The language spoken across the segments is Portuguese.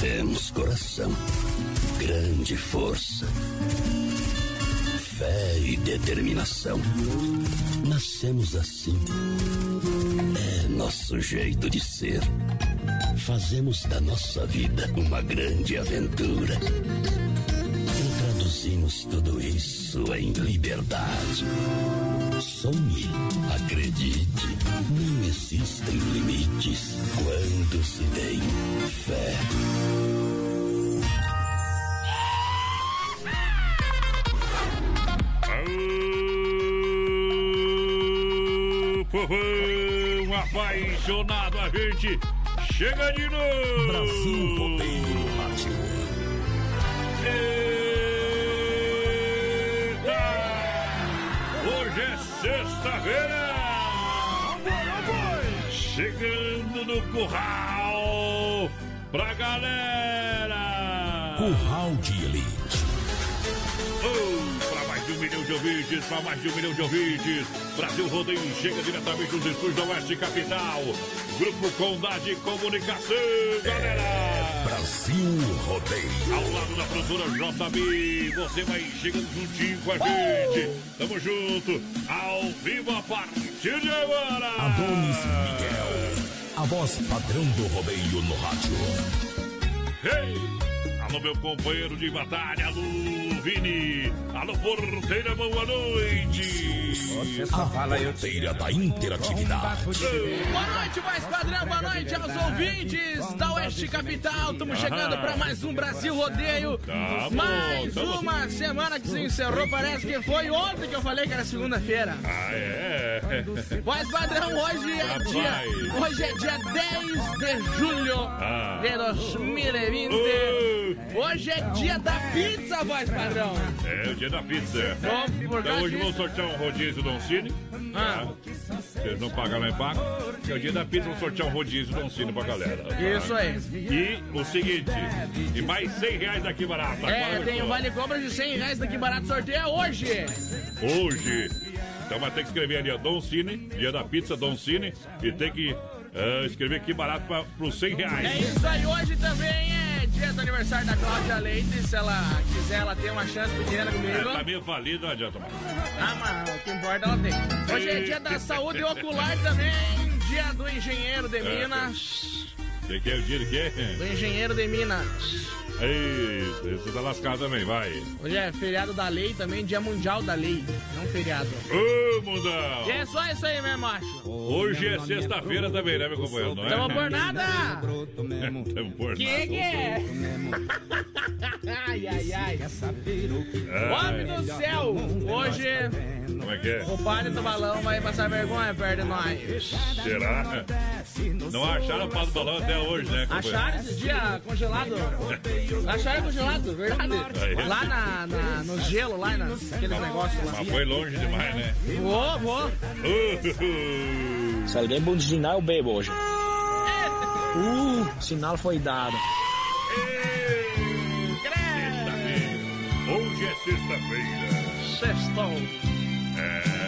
Temos coração, grande força, fé e determinação. Nascemos assim. É nosso jeito de ser. Fazemos da nossa vida uma grande aventura. Traduzimos tudo isso em liberdade. Sonhe, acredite, não existem limites quando se tem fé. Aô, povão apaixonado, a gente chega de novo. Brasil Rodeio no Rádio. Chegando no curral pra galera! Curral de Elite. Oh, para mais de um milhão de ouvintes, para mais de um milhão de ouvintes. Brasil Rodeio chega diretamente dos estúdios da Oeste Capital. Grupo Condade Comunicação, galera! Brasil Rodeio. Ao lado da produtora JB, você vai chegando juntinho com a gente. Tamo junto, ao vivo a partir de agora. Adonis Miguel. A voz padrão do rodeio no rádio. Ei! Alô, meu companheiro de batalha, alô, Vini. Alô, porteira, boa noite. A porteira da interatividade. Boa noite, mais padrão, boa noite aos ouvintes da Oeste Capital. Estamos chegando para mais um Brasil Rodeio. Mais uma semana que se encerrou. Parece que foi ontem que eu falei que era segunda-feira. Ah, é? Voz padrão, hoje é dia. Hoje é dia 10 de julho Ah. de 2020. Oh, Hoje é dia da pizza, voz padrão. É o dia da pizza. Bom, Então hoje vamos sortear um rodízio Don Cine. Ah. Tá? Vocês não pagam lá em Paco. É o dia da pizza, vamos sortear um rodízio Don Cine pra galera. tá? Isso aí. E o seguinte, e mais 100 reais daqui barato. É, tem o vale compra de 100 reais daqui barato sorteio é hoje. Hoje. Então vai ter que escrever ali, ó, Don Cine, dia da pizza Don Cine. E tem que ah, escrever que barato pra, pros 100 reais. É isso aí, hoje também é dia do aniversário da Cláudia Leite. Se ela quiser, ela tem uma chance pequena comigo. É, tá meio falido, não adianta mais. Ah, mas o que importa ela tem. Hoje é dia da saúde ocular também, dia do engenheiro de Minas. Você quer o dia de quê? Do engenheiro de Minas. Ei, você tá lascado também, vai. Hoje é feriado da lei também, dia mundial da lei, não feriado. Ô, mundão! E é só isso aí, meu macho. Hoje é sexta-feira também, né, meu companheiro? Não é? Tamo por nada. Tamo por Que nada. que é? ai, ai, ai. Ai, Homem do céu, hoje Como é que é? o padre do balão vai passar vergonha perto de nós. Será? Não acharam o pau do balão até hoje, né? Acharam esse dia congelado? Acharam congelado, verdade? Aí. Lá na, na- no gelo, lá naqueles negócios lá. Mas foi longe demais, né? Vou, vou. Uh, Se alguém buzinar, eu bebo hoje. Uh, sinal foi dado. Sexta-feira. Hoje é sexta-feira. Sextou. É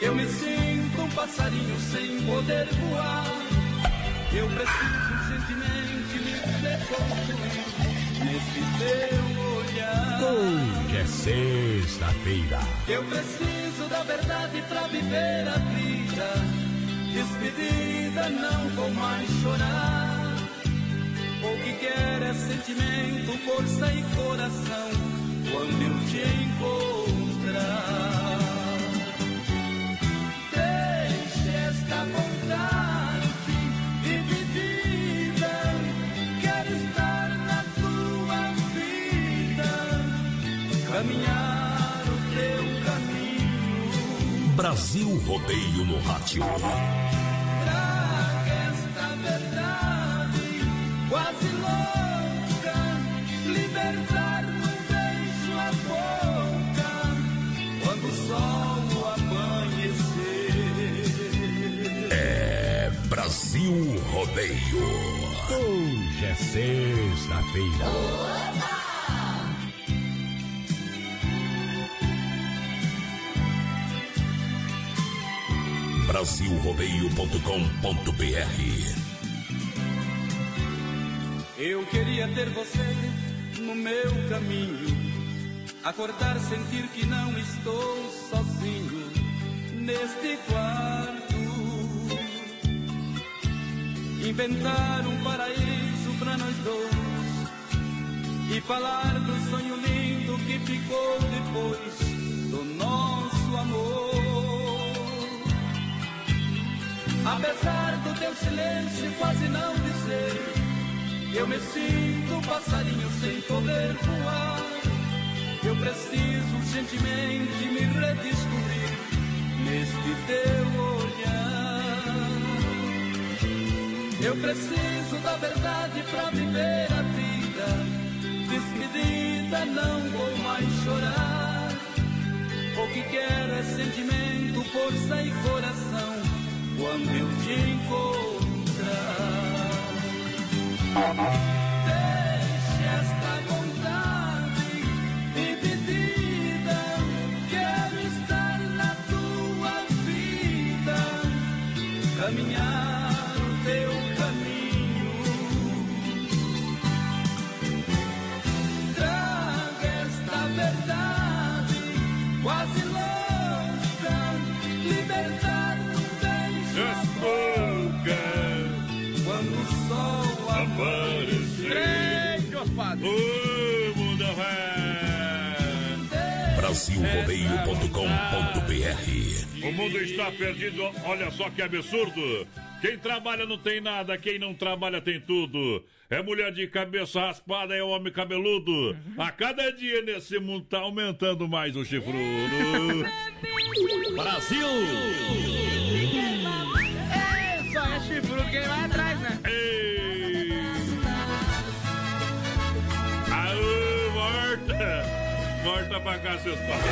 eu me sinto um passarinho sem poder voar. Eu preciso urgentemente me reconstruir nesse teu olhar. Hoje é sexta-feira. Eu preciso da verdade pra viver a vida. Despedida, não vou mais chorar. O que quer é sentimento, força e coração. Quando eu te encontrar, caminhar o teu caminho. Brasil Rodeio no Rádio. Traga esta verdade quase louca, libertar beijo a boca quando o sol amanhecer. É Brasil Rodeio. Hoje é sexta-feira. Brasilrodeio.com.br Eu queria ter você no meu caminho, acordar, sentir que não estou sozinho neste quarto, inventar um paraíso para nós dois e falar do sonho lindo que ficou depois do nosso amor. Apesar do teu silêncio quase não dizer, eu me sinto um passarinho sem poder voar. Eu preciso urgentemente me redescobrir neste teu olhar. Eu preciso da verdade pra viver a vida. Despedida, não vou mais chorar. O que quero é sentimento, força e coração. Quando eu te encontrar. Ô, mundo velho. Brasilrodeio.com.br O mundo está perdido, olha só que absurdo. Quem trabalha não tem nada, quem não trabalha tem tudo. É mulher de cabeça raspada, é homem cabeludo. A cada dia nesse mundo tá aumentando mais o chifrudo. Brasil! Morta pra cá, seus pais.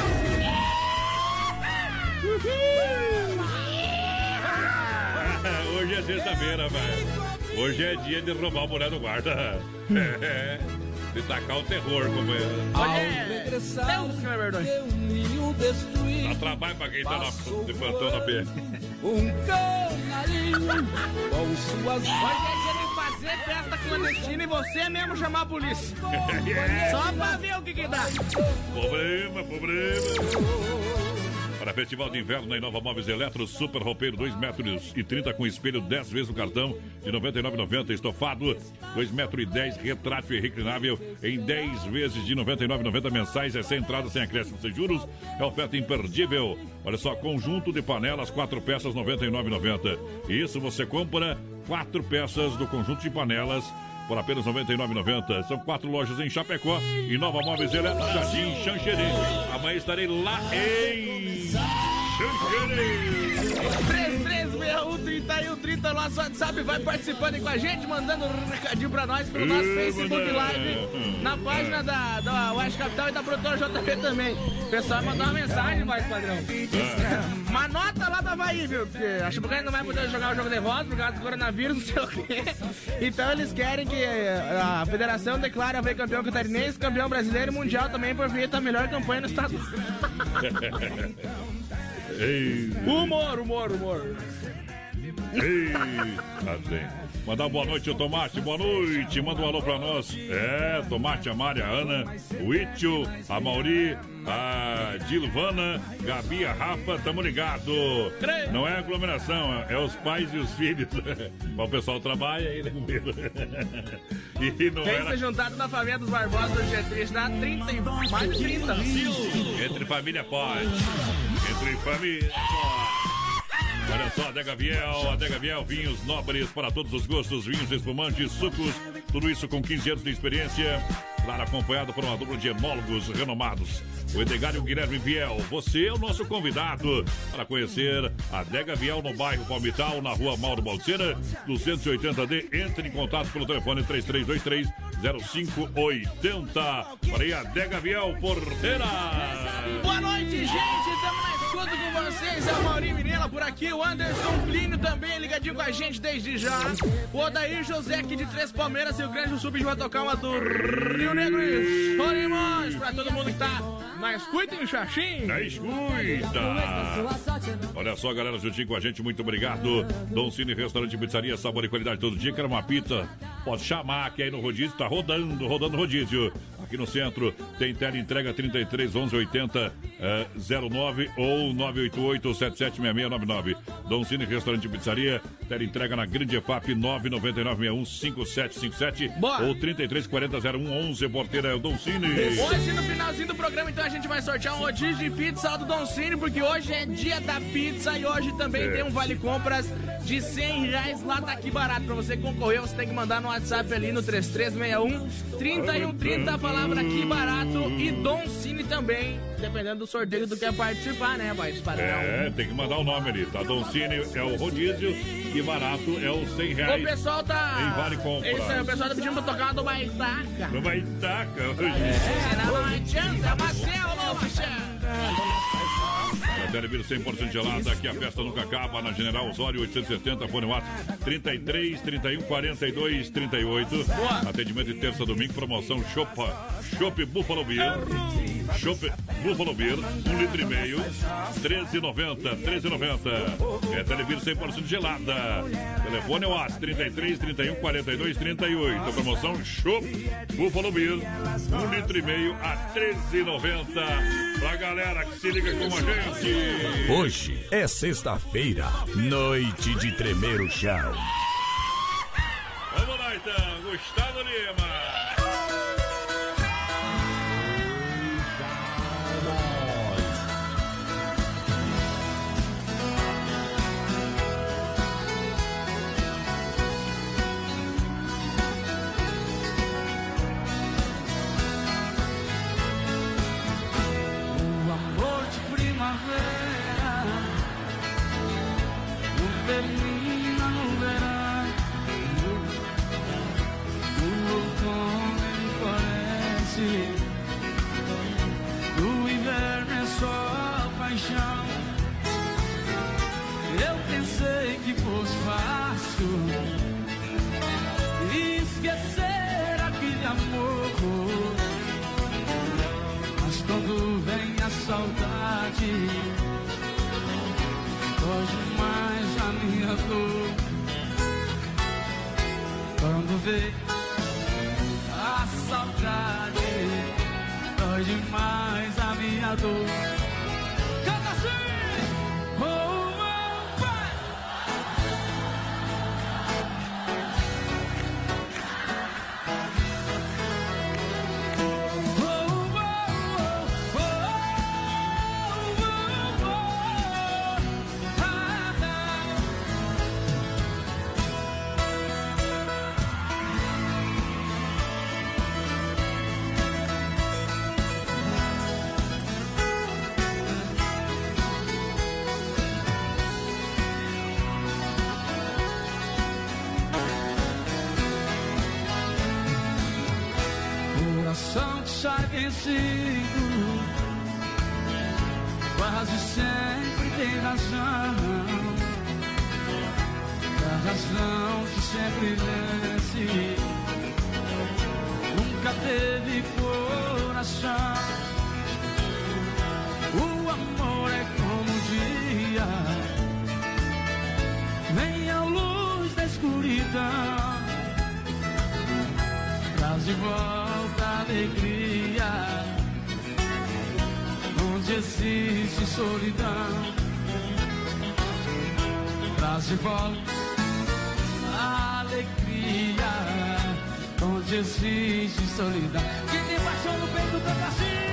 Hoje é sexta-feira, velho. Hoje é dia de roubar a mulher do guarda. É, de tacar o terror, como é. Olha, Deus ninho destruído. Dá trabalho pra quem tá na, de plantão na pé. Um canarinho com suas Hoje é dia de fazer festa clandestina e você mesmo chamar a polícia. Só pra ver o que que dá. Problema, problema. Para Festival de Inverno na Inova Móveis Eletro, Super Roupeiro 2 metros e 30 com espelho 10 vezes no cartão de 99,90. Estofado 2 metros e 10, retrátil e reclinável em 10 vezes de 99,90 mensais. É sem entrada, sem acréscimo, sem juros. É oferta imperdível. Olha só, conjunto de panelas, 4 peças, 99,90. Isso você compra 4 peças do conjunto de panelas por apenas R$ 99,90. São quatro lojas em Chapecó e Nova Móveis Eletro, Jardim Xanxerê. Amanhã estarei lá em Xanxerê. 31, 31, 30, nosso WhatsApp vai participando aí com a gente, mandando um recadinho pra nós pelo nosso Facebook Live, na página da, da West Capital e da produtora JP também. O pessoal mandou uma mensagem, mais padrão. É. Uma nota lá da Havaí, viu? Porque a Chubucana não vai poder jogar o jogo de volta por causa do coronavírus, não sei o quê. Então eles querem que a federação declare a campeão catarinense, campeão brasileiro e mundial também por vir a melhor campanha no estado. Humor, humor, humor. Ei, assim. Mandar boa noite, o Tomate, boa noite. Manda um alô pra nós. É, Tomate, a Maria, a Ana, o Itio, a Mauri, a Dilvana, Gabi, a Rafa, tamo ligado. Não é aglomeração, é os pais e os filhos. o pessoal trabalha aí, né, E não Quem era... se juntado na família dos Barbosa do G3 dá 30 e mais de 30. Entre família pode. Entre família pode. Olha só, Adega Viel, Adega Viel, vinhos nobres para todos os gostos, vinhos espumantes, sucos, tudo isso com 15 anos de experiência. Claro, acompanhado por uma dupla de enólogos renomados. O Edgar Guilherme Viel, você é o nosso convidado para conhecer a Adega Viel no bairro Palmital, na rua Mauro Balseira, 280D. Entre em contato pelo telefone 3323 0580. Para aí, Adega Viel Porteira. Boa noite, gente. Estamos escuta com vocês. É o Maurinho Mirela por aqui. O Anderson Plínio também ligadinho com a gente desde já. O Odair José aqui de Três Palmeiras, Rio Grande do Sul, vai tocar uma do Rio Negro e Solimões. Pra todo mundo que tá na escuta, em Xaxim. Na escuta. Olha só, galera, juntinho com a gente, muito obrigado. Dom Cine Restaurante Pizzaria, sabor e qualidade todo dia. Quer uma pizza? Pode chamar, que aí no rodízio tá rodando, rodando rodízio aqui no centro. Tem tela entrega 33 11 80 uh, 09 ou 988 776699. Dom Cine Restaurante e Pizzaria. Tela entrega na Grande EFAP 99961 5757 Boa. ou 33 40 01 11 Porteira é o Dom Cine. Hoje no finalzinho do programa então a gente vai sortear um rodízio de pizza do Dom Cine porque hoje é dia da pizza e hoje também é. tem um vale compras de 100 reais lá tá aqui barato. Pra você concorrer, você tem que mandar no WhatsApp ali no 3361 3130 falar palavra aqui barato e Dom Cine também, dependendo do sorteio do que é participar, né, vai É, tem que mandar o nome ali, tá? Dom Cine é o rodízio e barato é o 100 reais. O pessoal tá. Em vale compra. Isso aí, o pessoal tá pedindo pra tocar do Baitaca. Do Baitaca, hoje. É, não adianta, Marcelo, Marcelo. Televir 100% gelada, aqui a festa nunca acaba, na General Osório 870, fone WhatsApp 33 31 42 38. Boa. Atendimento de terça domingo, promoção Chopa, Chopp Buffalo Beer. Chopp Buffalo Beer, um litro e meio, 13,90, 13,90. É Televir 100% gelada. Telefone é o AS 33 31 42 38. A promoção Chopp Buffalo Beer, um litro e meio a 13,90. Pra galera que se liga com a gente. Hoje é sexta-feira, noite de tremer o chão. Vamos lá então, Gustavo Lima. Esquecer aquele amor. Mas quando vem a saudade, hoje minha dor. Quando vê a saudade, dói demais a minha dor. Sai vencido. Quase sempre tem razão. A razão que sempre vence. Nunca teve coração. O amor é como um dia. Vem a luz da escuridão traz de volta a alegria, onde existe solidão. Traz de volta a alegria, onde existe solidão. Quem tem paixão no peito canta assim.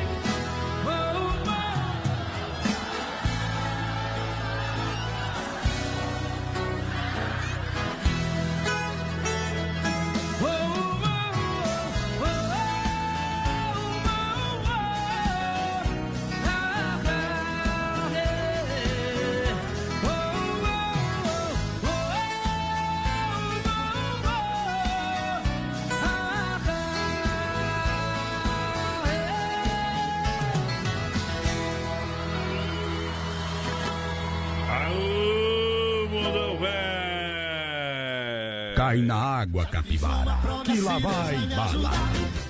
Capivara, que lá vai bala.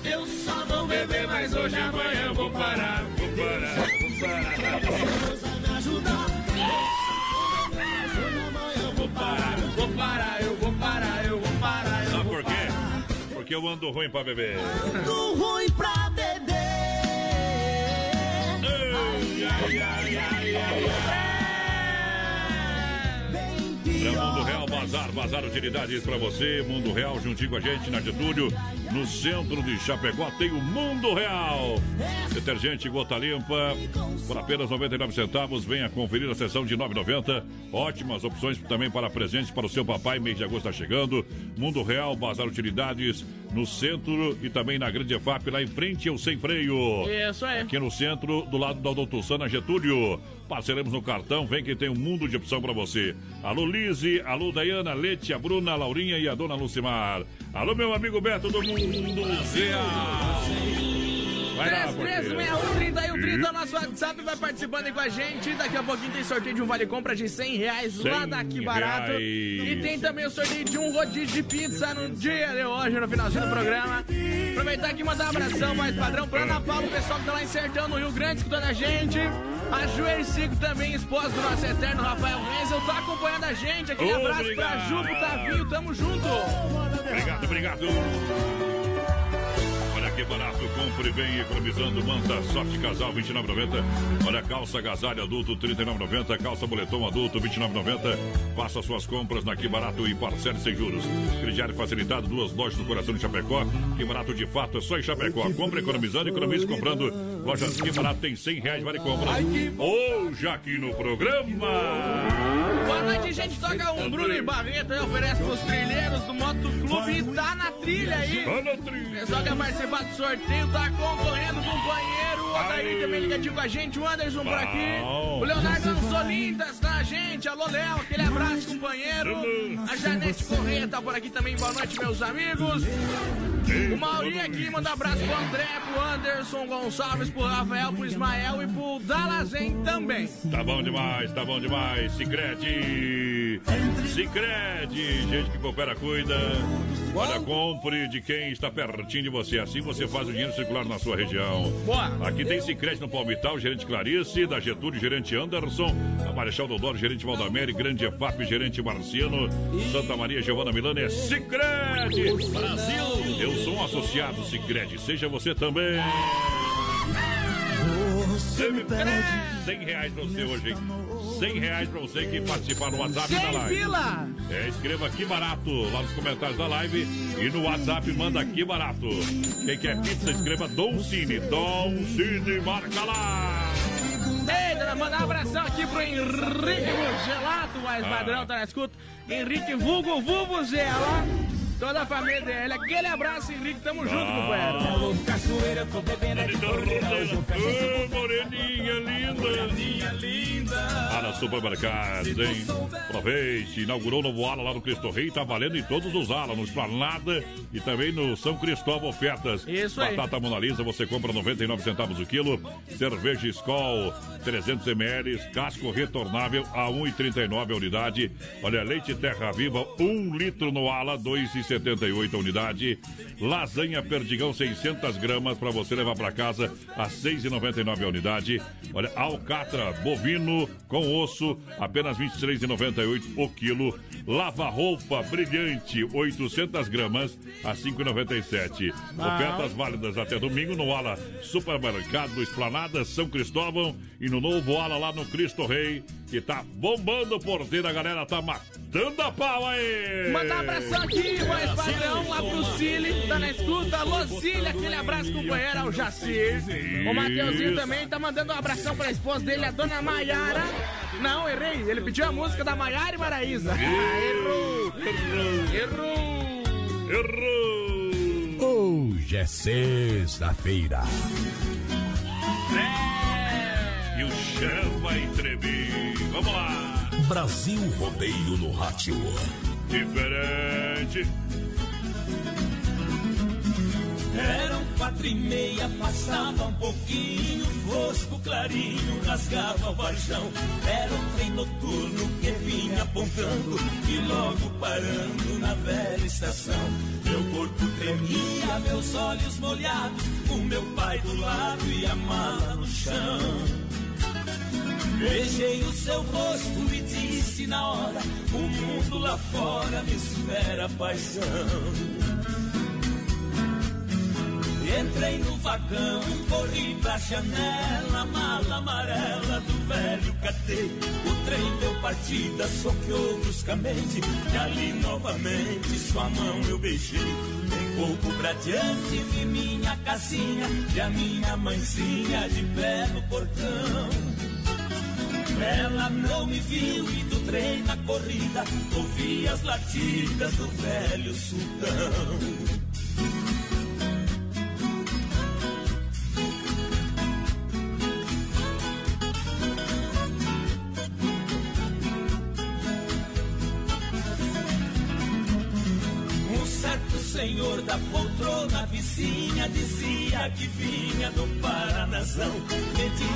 Eu só vou beber, mas hoje amanhã eu vou parar. Vou parar, vou parar. Vou parar, eu vou parar, eu vou parar, eu vou parar. Eu Sabe por quê? Porque eu ando ruim pra beber. Do ruim pra beber. Ai, ai, ai, ai, ai, ai. Pra Mundo Real Bazar, Bazar Utilidades pra você. Mundo Real juntinho com a gente na Getúlio. No centro de Chapecó tem o Mundo Real. Detergente gota limpa por apenas 99 centavos. Venha conferir a sessão de 9,90. Ótimas opções também para presentes para o seu papai. Mês de agosto está chegando. Mundo Real Bazar Utilidades no centro e também na Grande EFAP lá em frente ao Sem Freio. Isso aí. Aqui no centro, do lado da Doutor Sana Getúlio. Parceremos no cartão, vem que tem um mundo de opção pra você. Alô Lise, alô Dayana, Lete, a Bruna, a Laurinha e a Dona Lucimar. Alô meu amigo Beto do Mundo lá, porteiro. 3361 nosso WhatsApp vai participando aí com a gente. Daqui a pouquinho tem sorteio de um vale compra de 100 reais lá 100 daqui barato. E tem também o sorteio de um rodízio de pizza no dia de hoje, no finalzinho do programa. Aproveitar aqui e mandar um abração mais padrão pra Ana Paula, o pessoal que tá lá em Sertão, no Rio Grande, escutando a gente. A Juercico também, esposa do nosso eterno Rafael Wenzel, tá acompanhando a gente. Aquele abraço pra Obrigado. Ju, pro Tavinho, tamo junto. Obrigado, obrigado. Que barato, compre bem economizando. Manta Soft Casal 29,90. Olha, calça agasalho adulto 39,90. Calça boletom adulto 29,90. Faça suas compras na Que Barato e parcele sem juros. Crediário facilitado, duas lojas do coração de Chapecó. Que Barato de fato é só em Chapecó. Compre economizando, economize comprando. Loja Que Barato tem 100 reais, vale compra. Hoje aqui no programa. Boa noite, gente. Toca um Bruno e Barreto aí, oferece pros trilheiros do Moto Clube e tá na trilha aí. Tá na trilha. pessoal quer participar do sorteio, tá concorrendo, companheiro. O Odair Aê. também ligadinho com a gente, o Anderson por aqui. O Leonardo Ansolintas tá gente. Alô, Léo, aquele abraço, companheiro. A Janete Corrêa tá por aqui também. Boa noite, meus amigos. O Maurinho aqui manda um abraço pro André, pro Anderson Gonçalves, pro Rafael, pro Ismael e pro Dalazen também. Tá bom demais, tá bom demais. Sicredi, gente que coopera, cuida. Olha, compre de quem está pertinho de você. Assim você faz o dinheiro circular na sua região. Boa. Aqui tem Sicredi no Palmital, gerente Clarice, da Getúlio, gerente Anderson, a Marechal Dodoro, gerente Valdamere, Grande EFAP, gerente Marciano, Santa Maria, Giovana Milano, é Sicredi. Brasil! Eu sou um associado Sicredi, seja você também. Você me pede. 100 reais pra você hoje, hein? 100 reais pra você que participar no WhatsApp da live. fila. É, escreva aqui barato lá nos comentários da live e no WhatsApp manda aqui barato. Quem quer pizza, escreva Dom Cine. Dom Cine, marca lá. Ei, dona, mandar um abração aqui pro Henrique Gelato, mais Ah. padrão, tá na escuta. Henrique Vulgo Vulgo Zela. Toda a família dele. Aquele abraço, Henrique. Tamo junto, companheiro. Alô, cachoeira, tô bebendo Ô, moreninha linda. minha linda. Ah, nós Supermercados, hein? Aproveite, inaugurou o novo ala lá no Cristo Rei, tá valendo em todos os alas, no Esplanada e também no São Cristóvão Ofertas. Isso aí. Batata Mona Lisa, você compra 99 centavos o quilo. Cerveja Skol, 300 ml, casco retornável a 1,39 a unidade. Olha, leite Terra Viva, 1 litro no ala, 2,78 a unidade. Lasanha Perdigão, 600 gramas para você levar para casa a 6,99 a unidade. Olha, alcatra bovino com osso, apenas 23,98 o quilo. Lava-roupa brilhante, 800 gramas a 5,97. Ofertas válidas até domingo no Ala Supermercado Esplanada São Cristóvão e no novo Ala lá no Cristo Rei, que tá bombando o porteiro, a galera tá matando a pau aí! Mandar um abração aqui, voz padrão, lá pro Cili, tá na escuta. Alô, Cili, aquele abraço, companheiro, ao Jacir. O Mateuzinho também tá mandando um abração pra esposa dele, a dona Maiara. Não, errei, ele pediu a música da Maiara e Maraísa. Ah, errou! Errou! Errou! Hoje é sexta-feira. E o chão vai tremer. Vamos lá! Brasil Rodeio no Rádio. Diferente. Eram quatro e meia, passava um pouquinho, fosco clarinho rasgava o varjão. Era um trem noturno que vinha apontando e logo parando na velha estação. Meu corpo tremia, meus olhos molhados, o meu pai do lado e a mala no chão. Beijei o seu rosto e disse na hora: O mundo lá fora me espera, paixão. Entrei no vagão, corri pra janela, mala amarela do velho catei. O trem deu partida, soqueou bruscamente, e ali novamente sua mão eu beijei. Um pouco pra diante vi minha casinha, e a minha mãezinha de pé no portão. Ela não me viu e do trem na corrida ouvi as latidas do velho sultão. Um senhor da poltrona vizinha dizia que vinha do Paranazão. Disse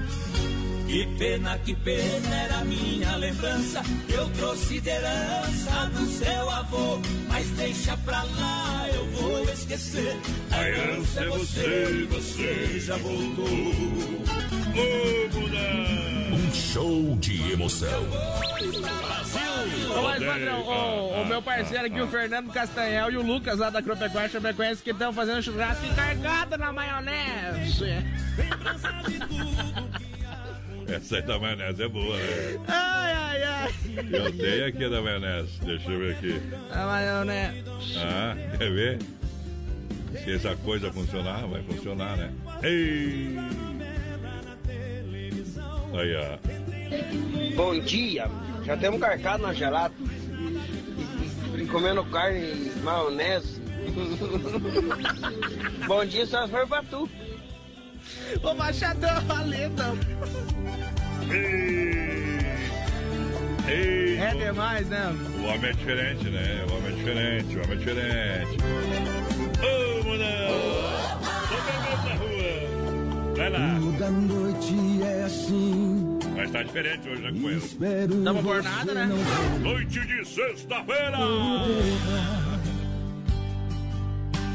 Que pena, que pena era minha lembrança. Eu trouxe de herança do seu avô. Mas deixa pra lá, eu vou esquecer. A herança é você, você já voltou. Um show de emoção. Ô, mas, padrão, o, o meu parceiro aqui, o Fernando Castanhel e o Lucas lá da Agropecuária Chapecoense que estão fazendo churrasco encargado na maionese. Essa aí da maionese é boa, né? Ai, ai, ai. Eu tenho aqui a da maionese. Deixa eu ver aqui. A maionese. Ah, quer ver? Se essa coisa funcionar, vai funcionar, né? Ei! Aí, ó. Bom dia, já temos carcado na gelada. E comendo carne e maionese. Bom dia, só foi pra tu. Ô, Machadão, valendo. Ei! Ei! É demais, né? O homem é diferente, né? O homem é diferente, o homem é diferente. Ô, mulher! Tô na rua! Vai lá! Toda noite é assim. Mas tá diferente hoje, né? Espero Tamo por nada, né? não Noite de sexta-feira!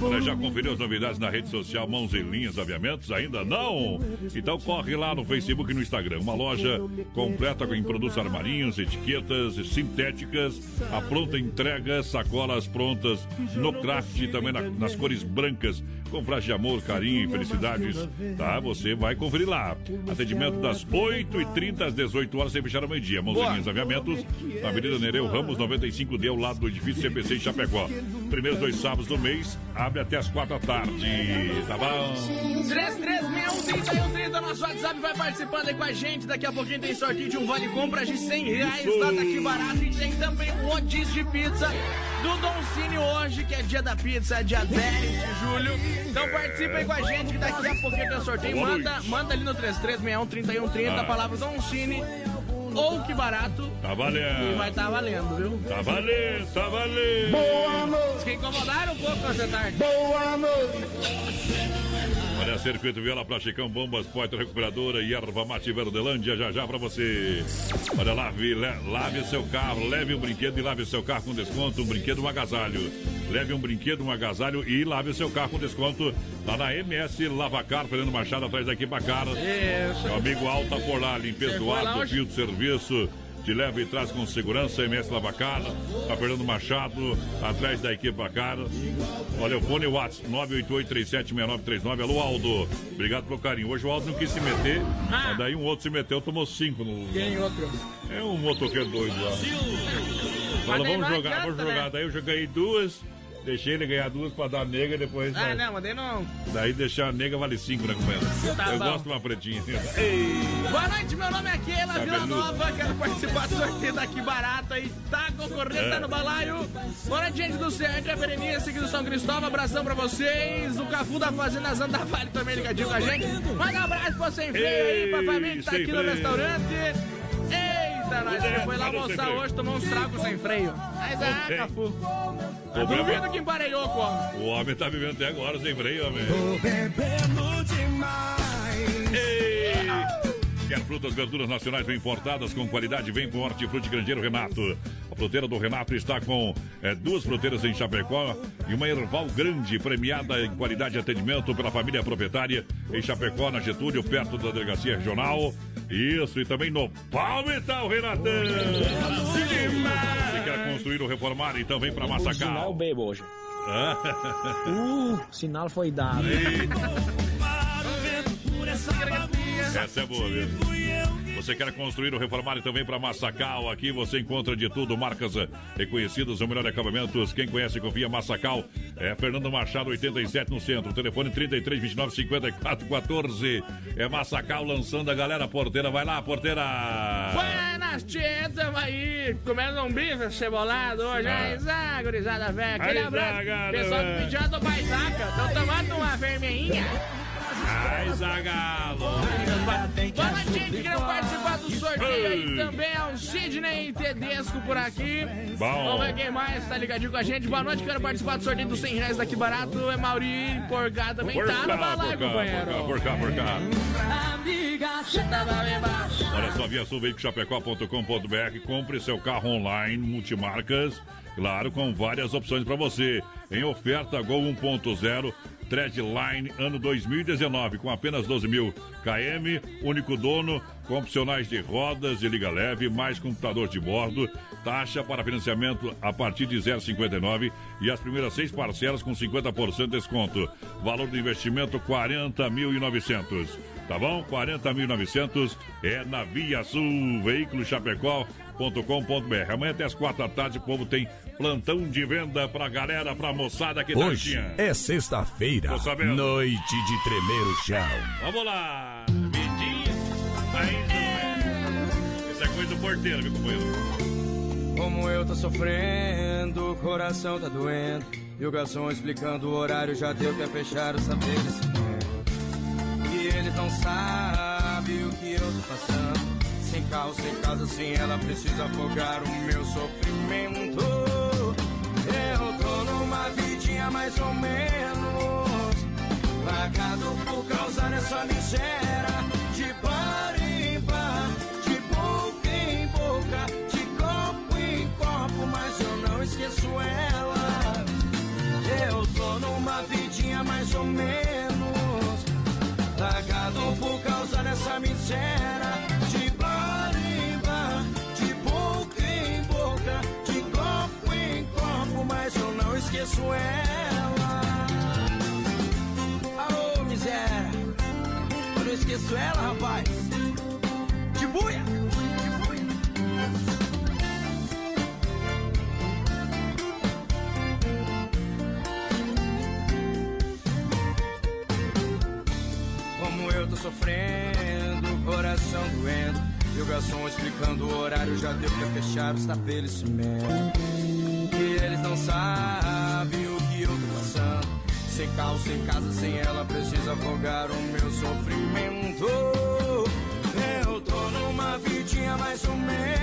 Olha, já conferiu as novidades na rede social Mãos em Linhas Aviamentos? Ainda não? Então corre lá no Facebook e no Instagram. Uma loja completa em produtos armarinhos, etiquetas sintéticas, a pronta entrega, sacolas prontas no craft e também na, nas cores brancas, com frase de amor, carinho e felicidades. Tá? Você vai conferir lá. Atendimento das 8h30 às 18 horas, sem fechar ao meio-dia. Linhas Aviamentos, na Avenida Nereu Ramos, 95D, ao lado do edifício CPC em Chapecó. Primeiros dois sábados do mês, abre até as 4 da tarde. Tá bom? 3361 nosso WhatsApp vai participando aí com a gente. Daqui a pouquinho tem sorteio de um vale compras de 100 reais lá daqui barato. E tem também um rodízio de pizza do Don Cine hoje, que é dia da pizza, dia 10 de julho. Então participa aí com a gente que daqui a pouquinho tem sorteio. Manda, manda ali no 3361 3130 a palavra Don Cine ou que barato. Tá valendo. E vai estar tá valendo, viu? Tá valendo, tá valendo. Boa noite. Que incomodaram um pouco essa tarde. Boa noite. Olha, Circuito Viola pra Chicão, Bombas, Poitra Recuperadora e Erva Mate Verdelândia, já já pra você. Olha, lave, lave seu carro, leve um brinquedo e lave seu carro com desconto, um brinquedo, um agasalho. Leve um brinquedo, um agasalho e lave seu carro com desconto lá na MS Lavacar, Fernando Machado, atrás da Equipa Cara. Meu amigo Alta por lá, limpeza do ar, fio de serviço te leva e traz com segurança. MS Lavacar, a Fernando Machado, atrás da equipe Bacara. Olha, o fone WhatsApp 988376939. Alô, Aldo. Obrigado pelo carinho. Hoje o Aldo não quis se meter, ah. mas daí um outro se meteu, tomou cinco no. Quem outro? É um motoqueiro doido lá. Fala, vamos jogar, vamos jogar. Né? Daí eu joguei duas. Deixei ele ganhar duas pra dar a nega depois. Ah, não, mandei não. Daí deixar a nega vale cinco, né, comendo? Tá Eu bom. gosto de uma pretinha. Ei. Boa noite, meu nome é Keila tá Vila Nova. Quero participar do sorteio daqui barato aí. Tá concorrendo, é. tá no balaio. Boa noite, gente do Centro, a Berenice aqui do São Cristóvão. Abração pra vocês. O Cafu da Fazenda Zanda Vale também ligadinho com a gente. Manda um abraço pra você em freio aí, pra família que tá aqui no restaurante. Eita, nós é, foi lá almoçar hoje, tomou uns tragos sem freio. Mas é, Cafu. Duvido que emparelhou com o homem. O homem tá vivendo até agora sem freio, homem. Tô bebendo demais. Quer frutas, verduras nacionais bem importadas com qualidade, vem com Hortifruti Grandeiro Renato. A fruteira do Renato está com é, duas fruteiras em Chapecó e uma erval grande, premiada em qualidade de atendimento pela família proprietária em Chapecó, na Getúlio, perto da delegacia regional. Isso, e também no Palmital, Renatão. Você quer construir ou reformar? Então vem para Massacal. Sinal bebo hoje. uh, sinal foi dado. Essa é boa, viu? Você quer construir ou reformar, então vem para Massacal. Aqui você encontra de tudo, marcas reconhecidas, o melhor acabamentos. Quem conhece, confia. Massacal é Fernando Machado, 87 no centro. Telefone 33 29 54 14. É Massacal lançando a galera porteira. Vai lá, porteira! Buenas, tia, tamo aí comendo um bife cebolado hoje? Ah, gurizada velha. Aquele abraço. Pessoal que pediu do baizaca. Estão tomando uma vermelhinha. Ai, Zagalo! Boa noite, gente que participar do sorteio aí também. É o Sidney Tedesco por aqui. Bom. Vamos ver quem mais tá ligadinho com a gente. Boa noite, quero participar do sorteio dos 100 reais daqui barato. É Mauri Porcá também por tá no balai, companheiro. Por cá, por cá, Olha só, via sulveicochapecó.com.br. Compre seu carro online, multimarcas. Claro, com várias opções para você. Em oferta Gol 1.0 Treadline ano 2019, com apenas 12 mil km, único dono, com opcionais de rodas e liga leve, mais computador de bordo, taxa para financiamento a partir de 0,59 e as primeiras seis parcelas com 50% de desconto. Valor do investimento 40.900. Tá bom? 40.900 é na Via Sul, veículo Chapecó com.br Amanhã até as quatro da tarde o povo tem plantão de venda pra galera, pra moçada que tá Hoje é sexta-feira, noite de tremer o chão. Vamos lá, Vidinho, ainda Isso é coisa do porteiro, meu companheiro. Como eu tô sofrendo, o coração tá doendo. E o garçom explicando o horário, já deu pra fechar o saber desse E ele não sabe o que eu tô passando sem carro, sem casa, sem ela precisa afogar o meu sofrimento. Eu tô numa vidinha mais ou menos, vagado por causa dessa miséria. De bar não esqueço ela. Alô, miséria. Eu não esqueço ela, rapaz. De buia. Como eu tô sofrendo, coração doendo. E o garçom explicando o horário, já deu pra fechar o estabelecimento. E eles não sabem passando. Sem carro, sem casa, sem ela, preciso afogar o meu sofrimento. Eu tô numa vidinha mais ou menos.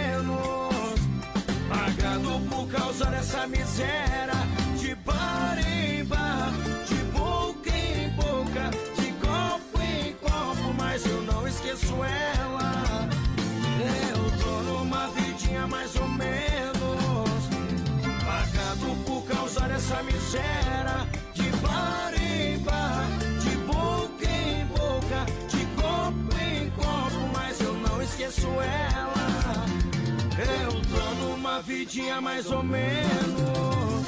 Dessa miséria. De bar em bar, de boca em boca, de copo em copo, mas eu não esqueço ela. Eu tô numa vidinha mais ou menos.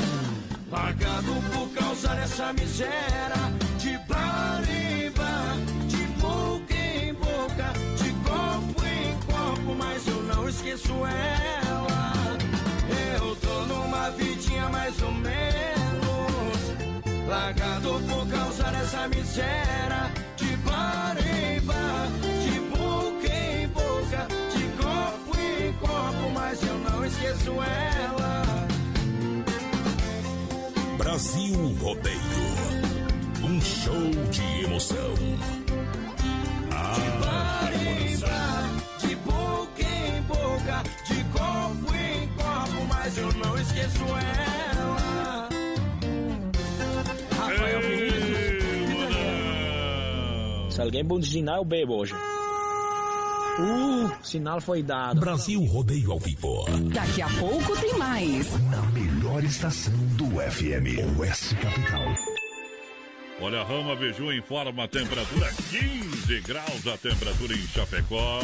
Pagado por causa dessa miséria. De bar em bar, de boca em boca, de copo em copo, mas eu não esqueço ela. Eu tô numa vidinha mais ou menos. Largado por causa dessa miséria. De bar em bar, de boca em boca, de copo em copo, mas eu não esqueço ela. Brasil Rodeio. Um show de emoção. De bar em bar, de boca em boca, de copo em copo, mas eu não esqueço ela. Se alguém buzinar, eu bebo hoje. Uh, sinal foi dado. Brasil Rodeio ao vivo. Daqui a pouco tem mais. Na melhor estação do FM, Oeste Capital. Olha, a Rama Beiju informa a temperatura 15 graus a temperatura em Chapecó.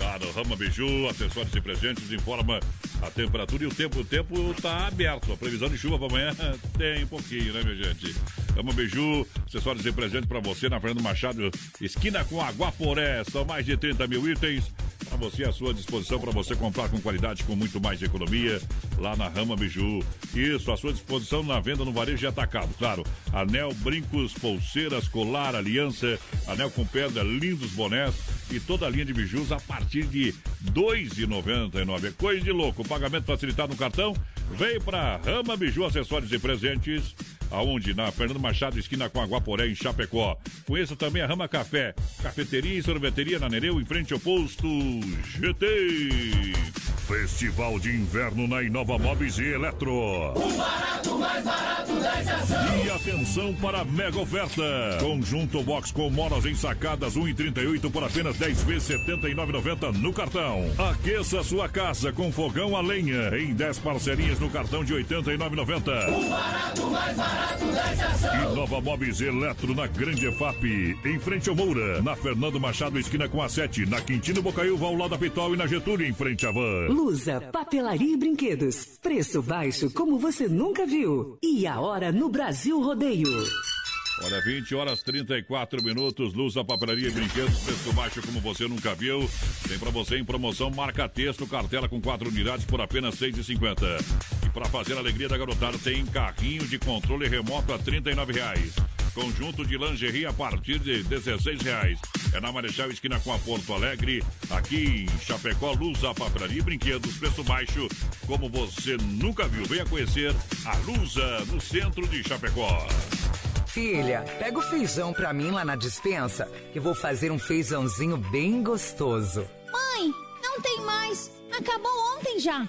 Claro, Rama Beiju, acessórios e presentes, informa a temperatura e o tempo. O tempo está aberto. A previsão de chuva para amanhã tem um pouquinho, né, minha gente? Rama Beiju, acessórios e presentes para você na Fernando Machado, esquina com Aguaporé. São mais de 30 mil itens para você à sua disposição para você comprar com qualidade, com muito mais economia lá na Rama Biju. Isso, à sua disposição na venda no varejo e atacado. Claro, anel, brincos, pulseiras, colar, aliança, anel com pedra, lindos bonés e toda a linha de bijus a partir de R$ 2,99. É coisa de louco. Pagamento facilitado no cartão. Vem para Rama Biju, acessórios e presentes. Aonde? Na Fernando Machado, esquina com Aguaporé, em Chapecó. Conheça também a Rama Café, cafeteria e sorveteria na Nereu, em frente ao posto GT. Festival de Inverno na Inova Móveis e Eletro. O barato, mais barato da estação. E atenção para a mega oferta. Conjunto box com molas ensacadas 1,38 por apenas 10 vezes 79,90 no cartão. Aqueça sua casa com fogão a lenha em 10 parcelinhas no cartão de 89,90. O barato, mais barato E Nova Móveis Eletro na Grande EFAP, em frente ao Moura, na Fernando Machado, esquina com a 7, na Quintino Bocaiúva, ao lado da Pitol e na Getúlio, em frente à Van. Lusa, papelaria e brinquedos. Preço baixo como você nunca viu. E a hora no Brasil Rodeio. Olha, 20 horas 34 minutos, Luz, papelaria e brinquedos, preço baixo como você nunca viu. Tem pra você em promoção, marca texto, cartela com 4 unidades por apenas R$ 6,50. Pra fazer a alegria da garotada, tem carrinho de controle remoto a 39 reais. Conjunto de lingerie a partir de 16 reais. É na Marechal Esquina com a Porto Alegre, aqui em Chapecó, Luz, a papelaria e brinquedos, preço baixo como você nunca viu. Venha conhecer a Lusa no centro de Chapecó. Filha, pega o feijão pra mim lá na dispensa, que vou fazer um feijãozinho bem gostoso. Mãe, não tem mais. Acabou ontem já.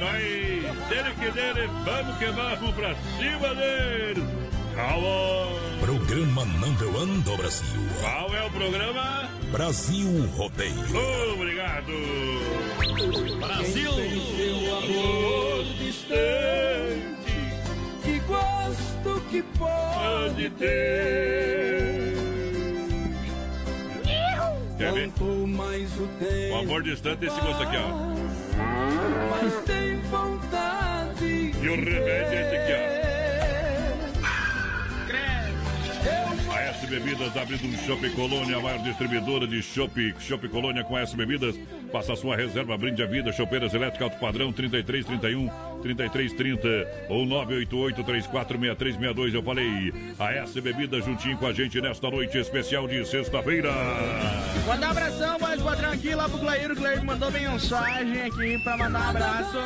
Nós, dele que dele, vamos que vamos pra cima dele. Calma. Programa number one do Brasil. Qual é o programa? Brasil Rodeio. Obrigado. Brasil. Seu amor distante, que gosto que pode ter. Quer ver? O amor distante, esse gosto aqui, ó. mais tem vontade. E o remédio é esse aqui, ó. A S Bebidas abrindo um Shopping Colônia, a maior distribuidora de Shopping, Shopping Colônia com S Bebidas. Faça sua reserva, brinde a vida, chopeiras elétricas alto padrão 3331 3330 ou 988 346362. Eu falei, a S Bebidas juntinho com a gente nesta noite especial de sexta-feira. Manda um abração, mais padrão aqui lá pro Clair. O Clair mandou mensagem aqui pra mandar um abraço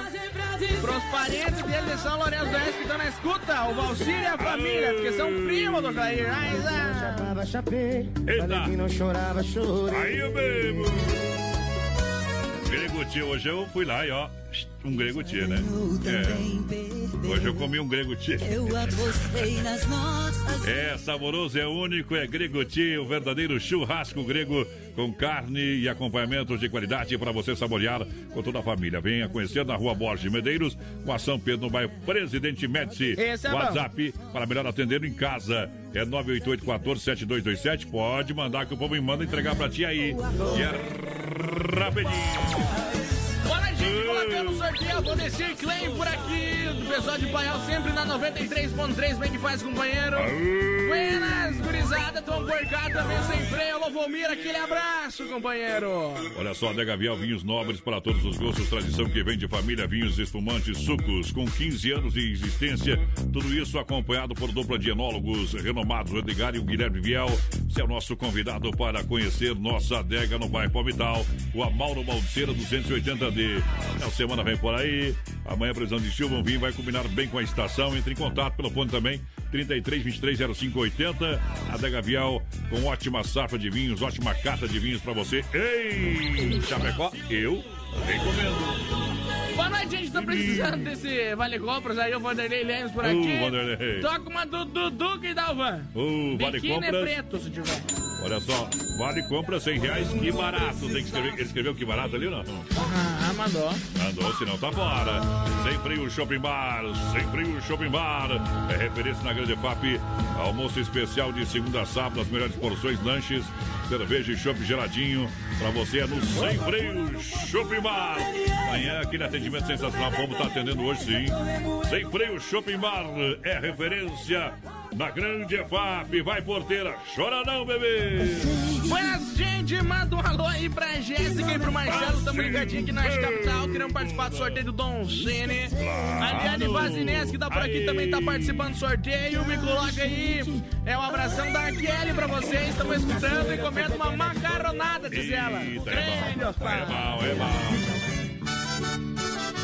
pros parentes dele de São Lourenço do Oeste que estão na escuta. O Valcir e a família, porque são primos do Clair. Ai, ah. Eita! não chorava, chorei. Aí eu bebo. Grego hoje eu fui lá e ó, um grego tia, né? É. Hoje eu comi um grego tia. Eu apostei nas nossas. É saboroso, é único, é grego tia, o verdadeiro churrasco grego com carne e acompanhamentos de qualidade para você saborear com toda a família. Venha conhecer na rua Borges Medeiros, com a São Pedro, no bairro Presidente Médici. Esse é bom. WhatsApp para melhor atender em casa. É 988-14-7227. Pode mandar que o povo me manda entregar pra ti aí. E é rapidinho. Gente, colocando sorteio. Vou descer Clay por aqui. Do pessoal de Paial, sempre na 93.3. Vem que faz, companheiro. Buenas, gurizada. Tão porcado também sem freio. Alô, Volmir, aquele abraço, companheiro. Olha só, Adega Vial Vinhos Nobres para todos os gostos, tradição que vem de família, vinhos espumantes, sucos, com 15 anos de existência. Tudo isso acompanhado por dupla de enólogos renomados, o Edgar e o Guilherme Viel. Você é o nosso convidado para conhecer nossa adega no bairro Palmital, o Amauro Baldeira 280D. A semana vem por aí, amanhã previsão de chuva, um vinho vai combinar bem com a estação. Entre em contato pelo fone também, 33 23 05 80. Adega Vial com ótima safra de vinhos, ótima carta de vinhos para você. Ei, Chapecó, eu recomendo. Boa noite, gente. Tô precisando desse Vale Compras aí. O Vanderlei Lemos por aqui. Uh, Vanderlei. Toca uma do Dudu que dá o van. Uh, vale Biquíni compras. preto, se tiver. Olha só, vale compra 100 reais, que barato. Tem que escrever, ele escreveu que barato ali ou não? Ah, mandou. Mandou, senão tá fora. Sempre o Shopping Bar, sempre o Shopping Bar. É referência na Grande FAP. Almoço especial de segunda a sábado, as melhores porções, lanches, cerveja e chopp geladinho. Pra você é no Sem Freio Shopping Bar. Amanhã aquele atendimento sensacional. Vamos estar atendendo hoje sim. Sem Freio Shopping Bar é referência na Grande FAP. Vai porteira, chora não, bebê. Buenas, gente. Manda um alô aí pra Jéssica e pro Marcelo. Tamo ligadinho aqui na Oeste Capital. Queremos participar do sorteio do Dom Cine. A Liane Vazinés, que tá por aqui, também tá participando do sorteio. Me coloca aí. É um abração da Kelly pra vocês. Estamos escutando e comendo uma macarronada, diz ela. Eita, Crê, Deus, é mal, é mal.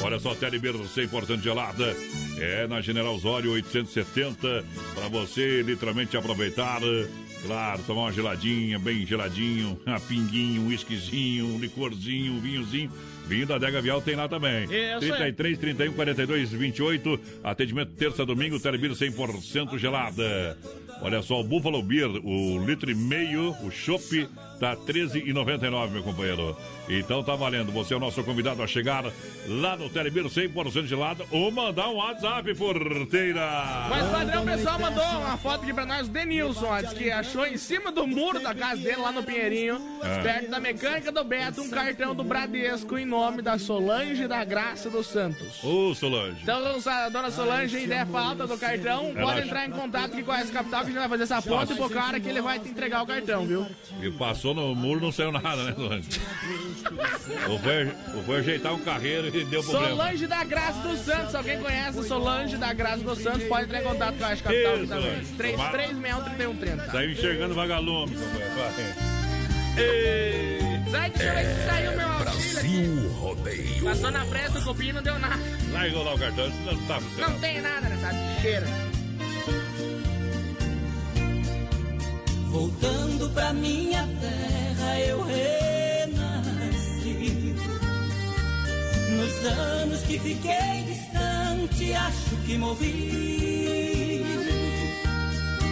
Olha só, Telebir 100% gelada. É na General Osório 870. Pra você literalmente aproveitar. Claro, tomar uma geladinha, bem geladinho. Uma pinguinho, um whiskyzinho, um licorzinho, um vinhozinho. Vinho da Adega Vial tem lá também. Isso, 33, 31, 42, 28. Atendimento terça, domingo, Telebir 100% gelada. Olha só, o Buffalo Beer, o litro e meio, o chopp, tá R$13,99, meu companheiro. Então tá valendo. Você é o nosso convidado a chegar lá no Telebir 100% gelada ou mandar um WhatsApp, porteira. Mas o padrão, o pessoal mandou uma foto aqui pra nós, o Denilson, ó, diz que achou em cima do muro da casa dele, lá no Pinheirinho, É. perto da mecânica do Beto, um cartão do Bradesco em nome da Solange da Graça dos Santos. Ô, Solange. Então, a dona Solange aí der falta do cartão, Ela pode acha- entrar em contato aqui com a S Capital que a gente vai fazer essa foto e pro cara que ele vai te entregar o cartão, viu? E passou passou no muro, não saiu nada, né, Solange? Eu vou, eu vou ajeitar um carreiro e deu problema. Solange da Graça dos Santos. Alguém conhece Solange da Graça dos Santos? Pode entrar em contato com a Rádio Capital Isso, também. Solange. 3361-3130. Saiu enxergando vagalume, companheiro. Vai. Sai, deixa eu ver se saiu meu aqui. Brasil Rodeio. Passou na frente do cupim e não deu nada. Largou lá o cartão, não tá. Não tem nada nessa bicheira. Voltando pra minha terra eu renasci. Nos anos que fiquei distante, acho que morri.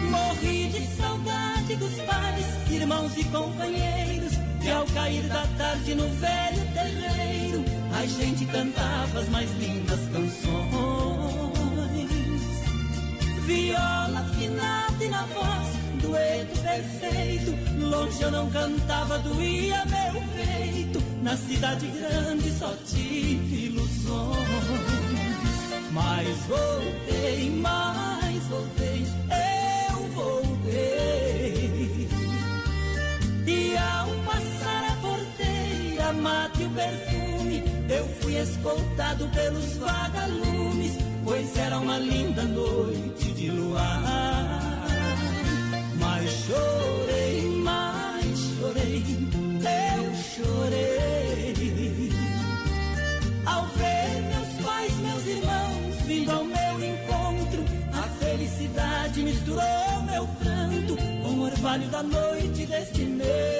Morri de saudade dos pais, irmãos e companheiros. E ao cair da tarde no velho terreiro, a gente cantava as mais lindas canções. Viola afinada e na voz, dueto perfeito. Longe eu não cantava, doía meu peito. Na cidade grande só tive ilusões. Mas voltei, mas voltei, eu voltei. E ao passar a porteira, mate o perfume, eu fui escoltado pelos vagalumes, pois era uma linda noite de luar. Chorei, mas chorei, eu chorei. Ao ver meus pais, meus irmãos vindo ao meu encontro, a felicidade misturou meu pranto com o orvalho da noite deste meu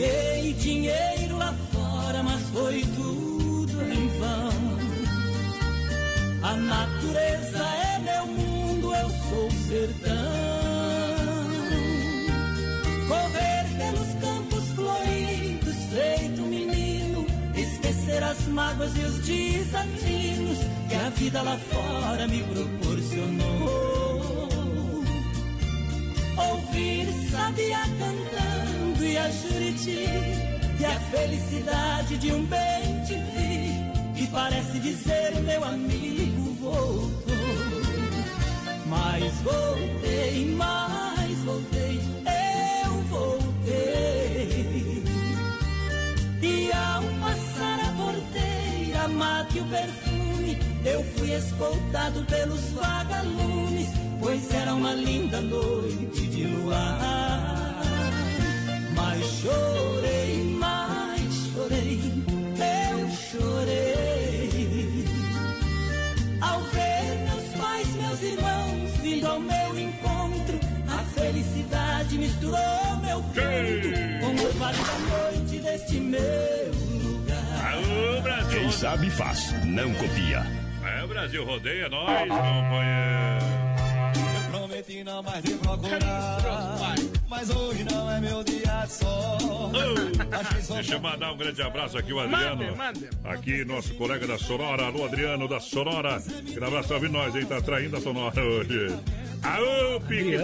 Ganhei dinheiro lá fora, mas foi tudo em vão. A natureza é meu mundo, eu sou sertão. Correr pelos campos floridos, feito um menino, esquecer as mágoas e os desatinos que a vida lá fora me proporcionou. Ouvir sabia cantando e a Juriti E a felicidade de um bem te vi Que parece dizer meu amigo voltou. Mas voltei, mas voltei, eu voltei. E ao passar a porteira, mate o perfume Eu fui escoltado pelos vagalumes Pois era uma linda noite de luar Mas chorei, mas chorei, eu chorei Ao ver meus pais, meus irmãos vindo ao meu encontro A felicidade misturou meu canto Com o orvalho da noite deste meu lugar Brasil! Quem sabe faz, não copia. É, Brasil rodeia nós, companheiro. Prometi não mais te procurar, mas hoje não é meu dia só. Deixa eu mandar um grande abraço aqui, o Adriano. Mande, mande. Aqui, nosso colega da Sonora. Alô, Adriano da Sonora. Grande abraço tá ouvindo nós, hein? Tá traindo a Sonora hoje. Alô, Pique.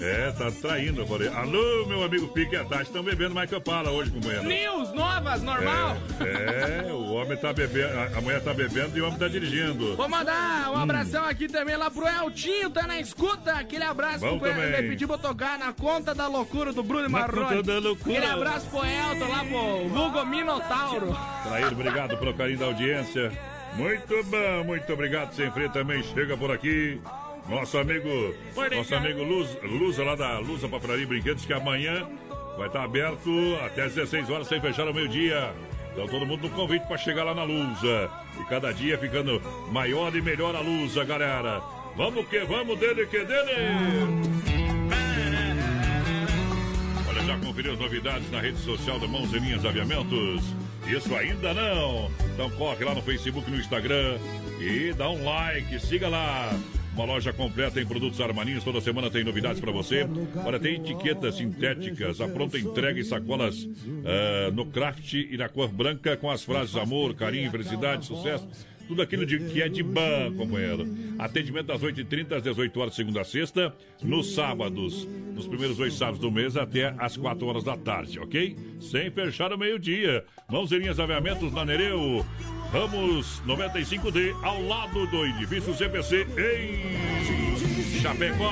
É, tá traindo, eu falei. Alô, meu amigo Pique e a Tati estão bebendo mais que eu pala hoje, companheiro. News novas, normal. É, é, o homem tá bebendo, a- mulher tá bebendo e o homem tá dirigindo. Vou mandar um abração aqui também lá pro Eltinho, tá na escuta. Aquele abraço Bom pro também. Ele pediu pra tocar na conta da loucura do Bruno Marrone. Aquele abraço pro Elton lá pro Vulgo Minotauro. Traído, obrigado pelo carinho da audiência. Muito bom, muito obrigado. Sem freio também chega por aqui. Nosso amigo, nosso amigo Luz, Luza lá da Luza Papelaria Brinquedos, que amanhã vai estar aberto até às 16 horas, sem fechar ao meio-dia. Então todo mundo no convite para chegar lá na Luza. E cada dia ficando maior e melhor a Luza, galera. Vamos que vamos dele que dele. Olha, já conferiu as novidades na rede social da Mãos e Linhas Aviamentos? Isso ainda não? Então corre lá no Facebook, no Instagram e dá um like, siga lá. Uma loja completa em produtos armaninhos, toda semana tem novidades para você. Olha, tem etiquetas sintéticas, a pronta entrega e sacolas ah, no craft e na cor branca com as frases amor, carinho, felicidade, sucesso. Tudo aquilo de, que é de ban, companheiro. Atendimento das 8h30 às 18 horas, segunda a sexta. Nos sábados, nos primeiros dois sábados do mês, até às 4 horas da tarde, ok? Sem fechar o meio-dia. Linhas aviamentos na Nereu. Ramos 95D, ao lado do edifício CPC em Chapecó.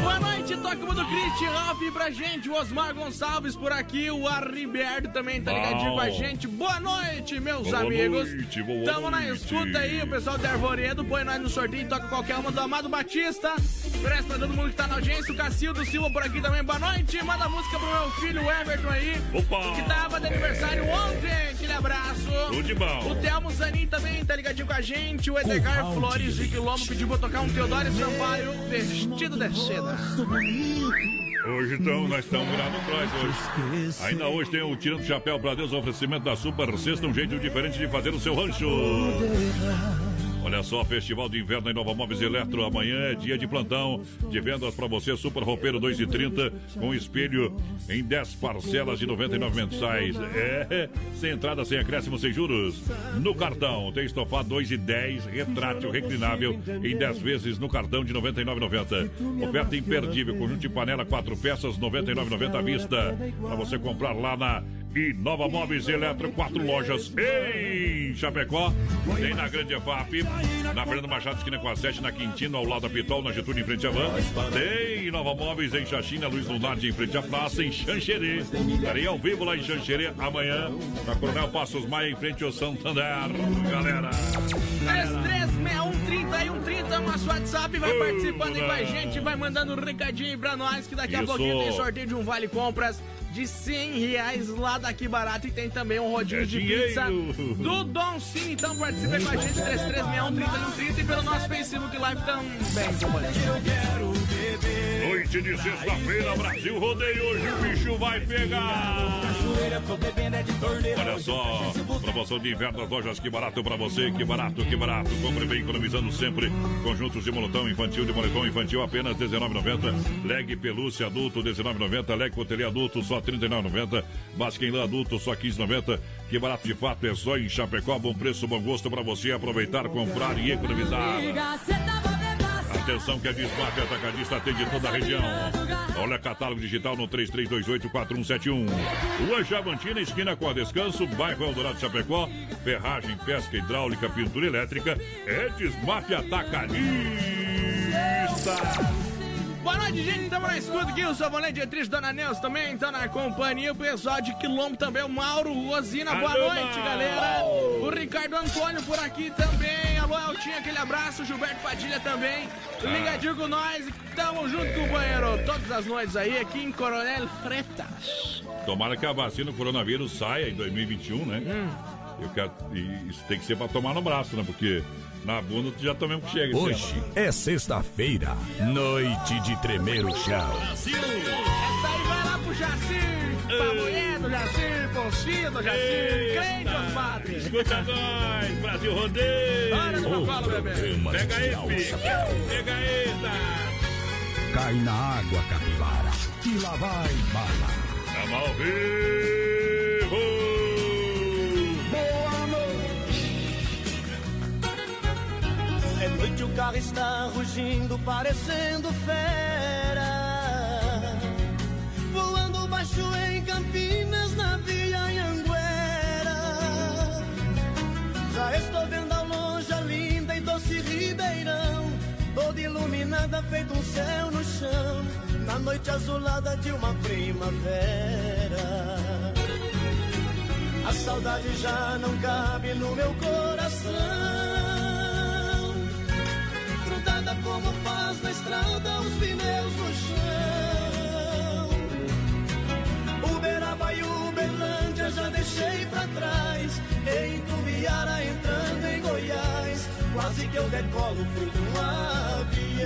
Boa noite, toca o do Cristi, Ralf pra gente, o Osmar Gonçalves por aqui, o Arriberto também tá ligadinho Bom. com a gente. Boa noite, meus Boa amigos. noite, boa Tamo na noite. escuta aí, o pessoal do Arvoredo, põe nós no sorteio, toca qualquer uma do Amado Batista. Oferece pra todo mundo que tá na audiência, o Cacildo Silva por aqui também, boa noite. Manda música pro meu filho, Everton aí, Opa! que tava de aniversário ontem, aquele abraço. Tudo de bom. O Thelmo Zanin também tá ligadinho com a gente, o Edgar Flores de Quilombo pediu pra tocar um Teodoro Sampaio vestido de seda. Hoje então, nós estamos virando cross hoje. Ainda hoje tem o Tirando o Chapéu para Deus, oferecimento da Super Sexta, um jeito diferente de fazer o seu rancho. Olha só, Festival de Inverno em Nova Móveis Eletro. Amanhã é dia de plantão de vendas para você. Super Roupeiro 2,30 com espelho em 10 parcelas de 99 mensais. É, sem entrada, sem acréscimo, sem juros. No cartão, tem estofado 2,10, retrátil reclinável em 10 vezes no cartão de 99,90. Oferta imperdível, conjunto de panela, 4 peças, 99,90 à vista. Para você comprar lá na e Nova Móveis Eletro, quatro lojas em Chapecó. Tem na Grande EFAP, na Fernando Machado, esquina com a 7, na Quintino, ao lado da Pitol, na Getúlio, em frente à Van. Tem Nova Móveis em Xaxina, Luiz Lunardi, em frente à praça, em Xanxerê. Estarei ao vivo lá em Xanxerê amanhã, na Coronel Passos Maia, em frente ao Santander. Galera! 336130 e 130 nosso WhatsApp, vai participando aí com a gente, vai mandando um recadinho aí pra nós, que daqui a Isso. pouquinho tem sorteio de um vale compras de 100 reais lá daqui barato e tem também um rodinho É de dinheiro. pizza do Dom Sim. Então participe com a gente, 336130 e pelo nosso Facebook Live também, companheiro. Noite de sexta-feira, Brasil Rodeio, hoje o bicho vai pegar! Olha só, promoção de inverno das lojas Que Barato pra você, que barato, que barato. Compre bem, economizando sempre. Conjuntos de moletom infantil, de moletom infantil apenas R$19,90. Leg pelúcia adulto R$19,90. Leg cotelê adulto só R$39,90. Basquem lã adulto só R$15,90. Que barato de fato é só em Chapecó. Bom preço, bom gosto pra você aproveitar, comprar e economizar. Atenção que a Desmaf Atacadista atende toda a região. Olha catálogo digital no 33284171. Rua Javantina, esquina com a Descanso, bairro Eldorado Chapecó. Ferragem, pesca hidráulica, pintura elétrica. É Desmaf Atacadista. Boa noite, gente. Estamos na escuta aqui. O Savonete Dietrich, Dona Nelson também estão na companhia. O pessoal de Quilombo também, o Mauro Rosina. Boa Alô, noite, Mauro. galera. O Ricardo Antônio por aqui também. Alô, Eltinho, aquele abraço. O Gilberto Padilha também. Ah. Ligadinho com nós. Tamo junto, companheiro. Todas as noites aí, aqui em Coronel Freitas. Tomara que a vacina do coronavírus saia em 2021, né? Eu quero, isso tem que ser pra tomar no braço, né? Porque na bunda tu já tomei um que chega. Hoje é sexta-feira, noite de tremer o chão. Essa aí vai lá pro Jacir. Pamoedo, Jacir, Poncido, Jacir. Crente, Osmar. Escuta nós, Brasil Rodeio. Olha como eu falo, bebê. Pega aí, filho. Pega aí, tá? Cai na água, capivara, e lá vai bala. Tamo ao vivo. Carro está rugindo, parecendo fera. Voando baixo em Campinas, na Via Anhanguera. Já estou vendo ao longe a linda e doce Ribeirão. Toda iluminada, feito um céu no chão. Na noite azulada de uma primavera. A saudade já não cabe no meu coração. Estrada os pneus no chão. Uberaba e Uberlândia já deixei pra trás. Em Tubiara entrando em Goiás. Quase que eu decolo feito um avião.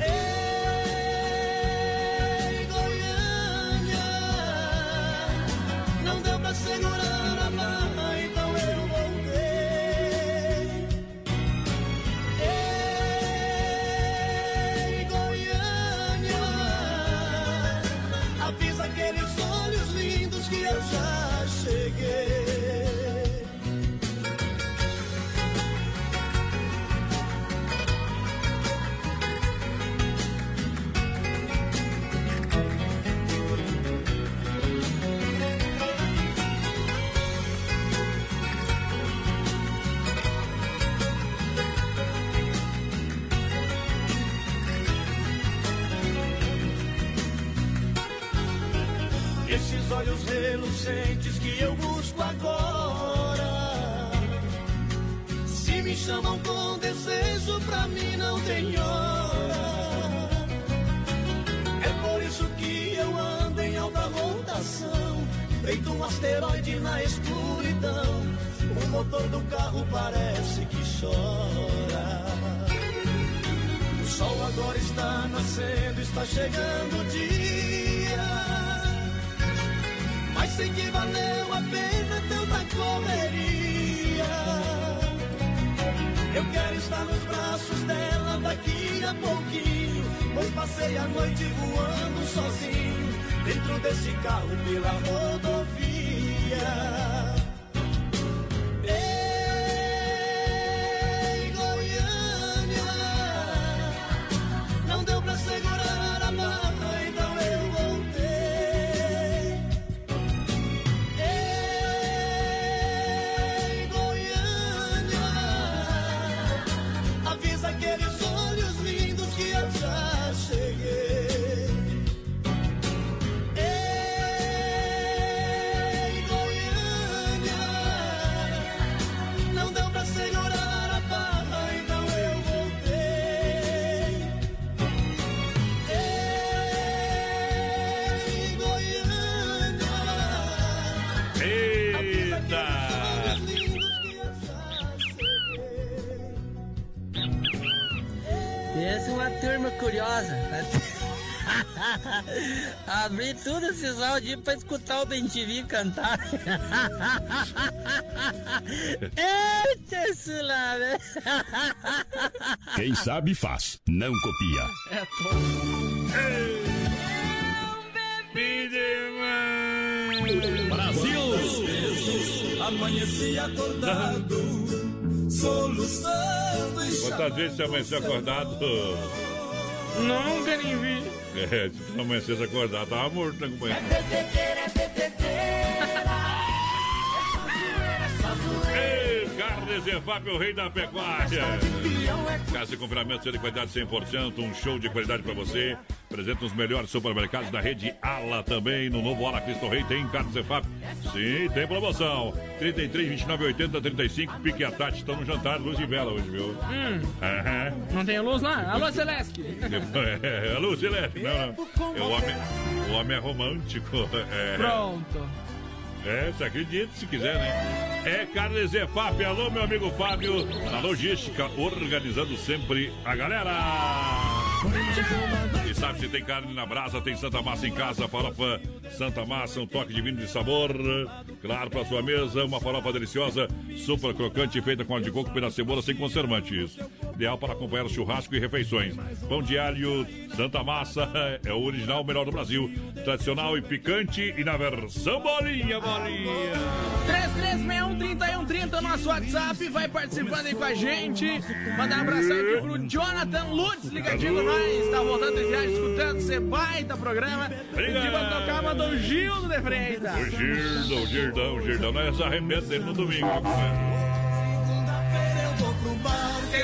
Ei, Goiânia, não deu pra segurar mim não tem hora. É por isso que eu ando em alta rotação, feito um asteroide na escuridão. O motor do carro parece que chora. O sol agora está nascendo, está chegando o dia. Mas sei que valeu a pena tanta correria. Eu quero estar nos braços dela a pouquinho. Pois passei a noite voando sozinho, dentro desse carro pela rodovia. Abri tudo esses áudios pra escutar o BenTV cantar. Eita, Sulame! Quem sabe faz, não copia. É todo. Brasil! Amanheci acordado, soluçando e Quantas vezes você amanheceu acordado? Nunca nem vi. É, se tu não amanhecesse acordado, tava morto, né, companheiro? Ei, Carnes Evap, o rei da pecuária. Casa de compramento de qualidade 100%, um show de qualidade pra você. Presente nos melhores supermercados da rede Ala também. No novo Ala Cristo Rei tem Carnes Evap. Sim, tem promoção. 33, 29, 80, 35. Pique a Tati. Estão no jantar, luz de vela hoje, viu? Hum, não tem luz lá? Alô, Celeste. É, alô, Celeste. Não, não. É, o, homem, o homem é romântico. É. Pronto. É, você acredita se quiser, né? É Carnes EFAP. Alô, meu amigo Fábio. Na logística, organizando sempre a galera. E sabe se tem carne na brasa, tem Santa Massa em casa, farofa Santa Massa, um toque divino de sabor. Claro, para sua mesa, uma farofa deliciosa, super crocante, feita com óleo de coco pela cebola, sem conservantes. Ideal para acompanhar churrasco e refeições. Pão de alho, Santa Massa, é o original, o melhor do Brasil. Tradicional e picante e na versão bolinha, bolinha. 3361-3130, nosso WhatsApp, vai participando aí com a gente. Mandar um abração aqui pro Jonathan Lutz, ligadinho nós. Tá voltando de viagem, escutando esse baita programa. Obrigado. De mandar tocar, mandou o Gildo de Freitas. O Girdão, o Girdão, o Girdão, nós arrebenta dele no domingo, né, companheiro?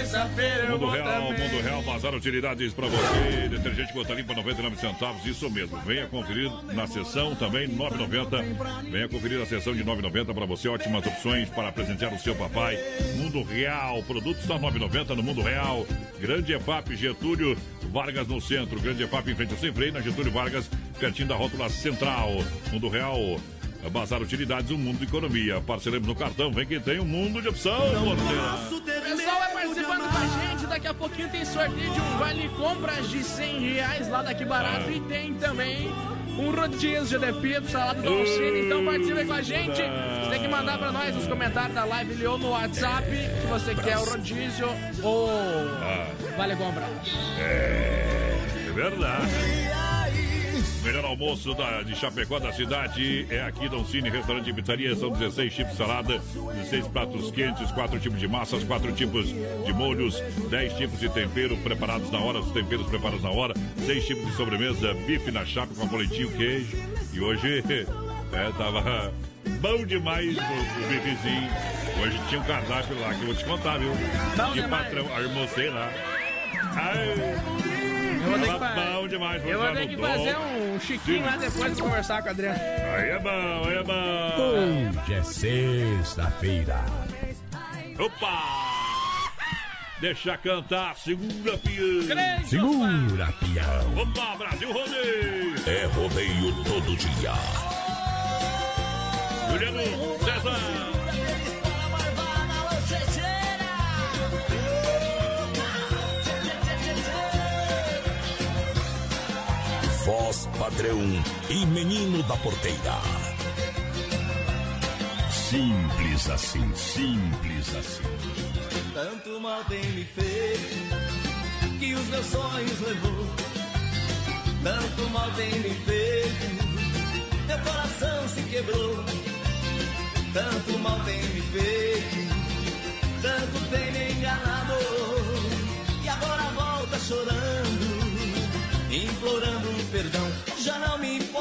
Terça-feira eu Mundo Real, também. Mundo Real, Bazar Utilidades para você. Detergente gota limpa 99 centavos, isso mesmo. Venha conferir na sessão também 9,90. Venha conferir a sessão de 9,90 para você. Ótimas opções para presentear o seu papai. Mundo Real, produtos só 9,90 no Mundo Real. Grande EFAP Getúlio Vargas no centro. Grande EFAP em frente ao Sem Freio, na Getúlio Vargas, pertinho da rótula central. Mundo Real. Bazar Utilidades, um mundo de economia. Parcelemos no cartão, vem quem tem um mundo de opção, pessoal vai participando com a gente. Daqui a pouquinho tem sorteio de um vale compras de 100 reais lá daqui barato. E tem também um rodízio de pizza salada do Alcine. Então participe com a gente. Você tem que mandar pra nós nos comentários da live ali ou no WhatsApp que você quer o rodízio ou vale compras. É, é verdade. Melhor almoço da, de Chapecó da cidade é aqui Don Cine, restaurante e pizzaria. São 16 tipos de salada, 16 pratos quentes, 4 tipos de massas, 4 tipos de molhos, 10 tipos de tempero preparados na hora, os temperos preparados na hora, 6 tipos de sobremesa, bife na chapa com boletinho, queijo. E hoje, é, tava bom demais o, o bifezinho. Hoje tinha um cardápio lá que eu vou te contar, viu? Bom que demais. patrão, almocei lá. Ai. Eu vou ter que, bom demais, eu vou ter que fazer um chiquinho lá depois de conversar com a Adriana. Aí é bom, aí é bom. Hoje é sexta-feira. Opa! Deixa cantar, segura pião. Segura, peão. Opa, Brasil Rodeio. É rodeio todo dia. Juliano César. Voz padrão e menino da porteira. Simples assim, simples assim. Tanto mal tem me feito que os meus sonhos levou. Tanto mal tem me feito, meu coração se quebrou. Tanto mal tem me feito, tanto tem me enganado. E agora volta chorando, implorando perdão. Já não me importa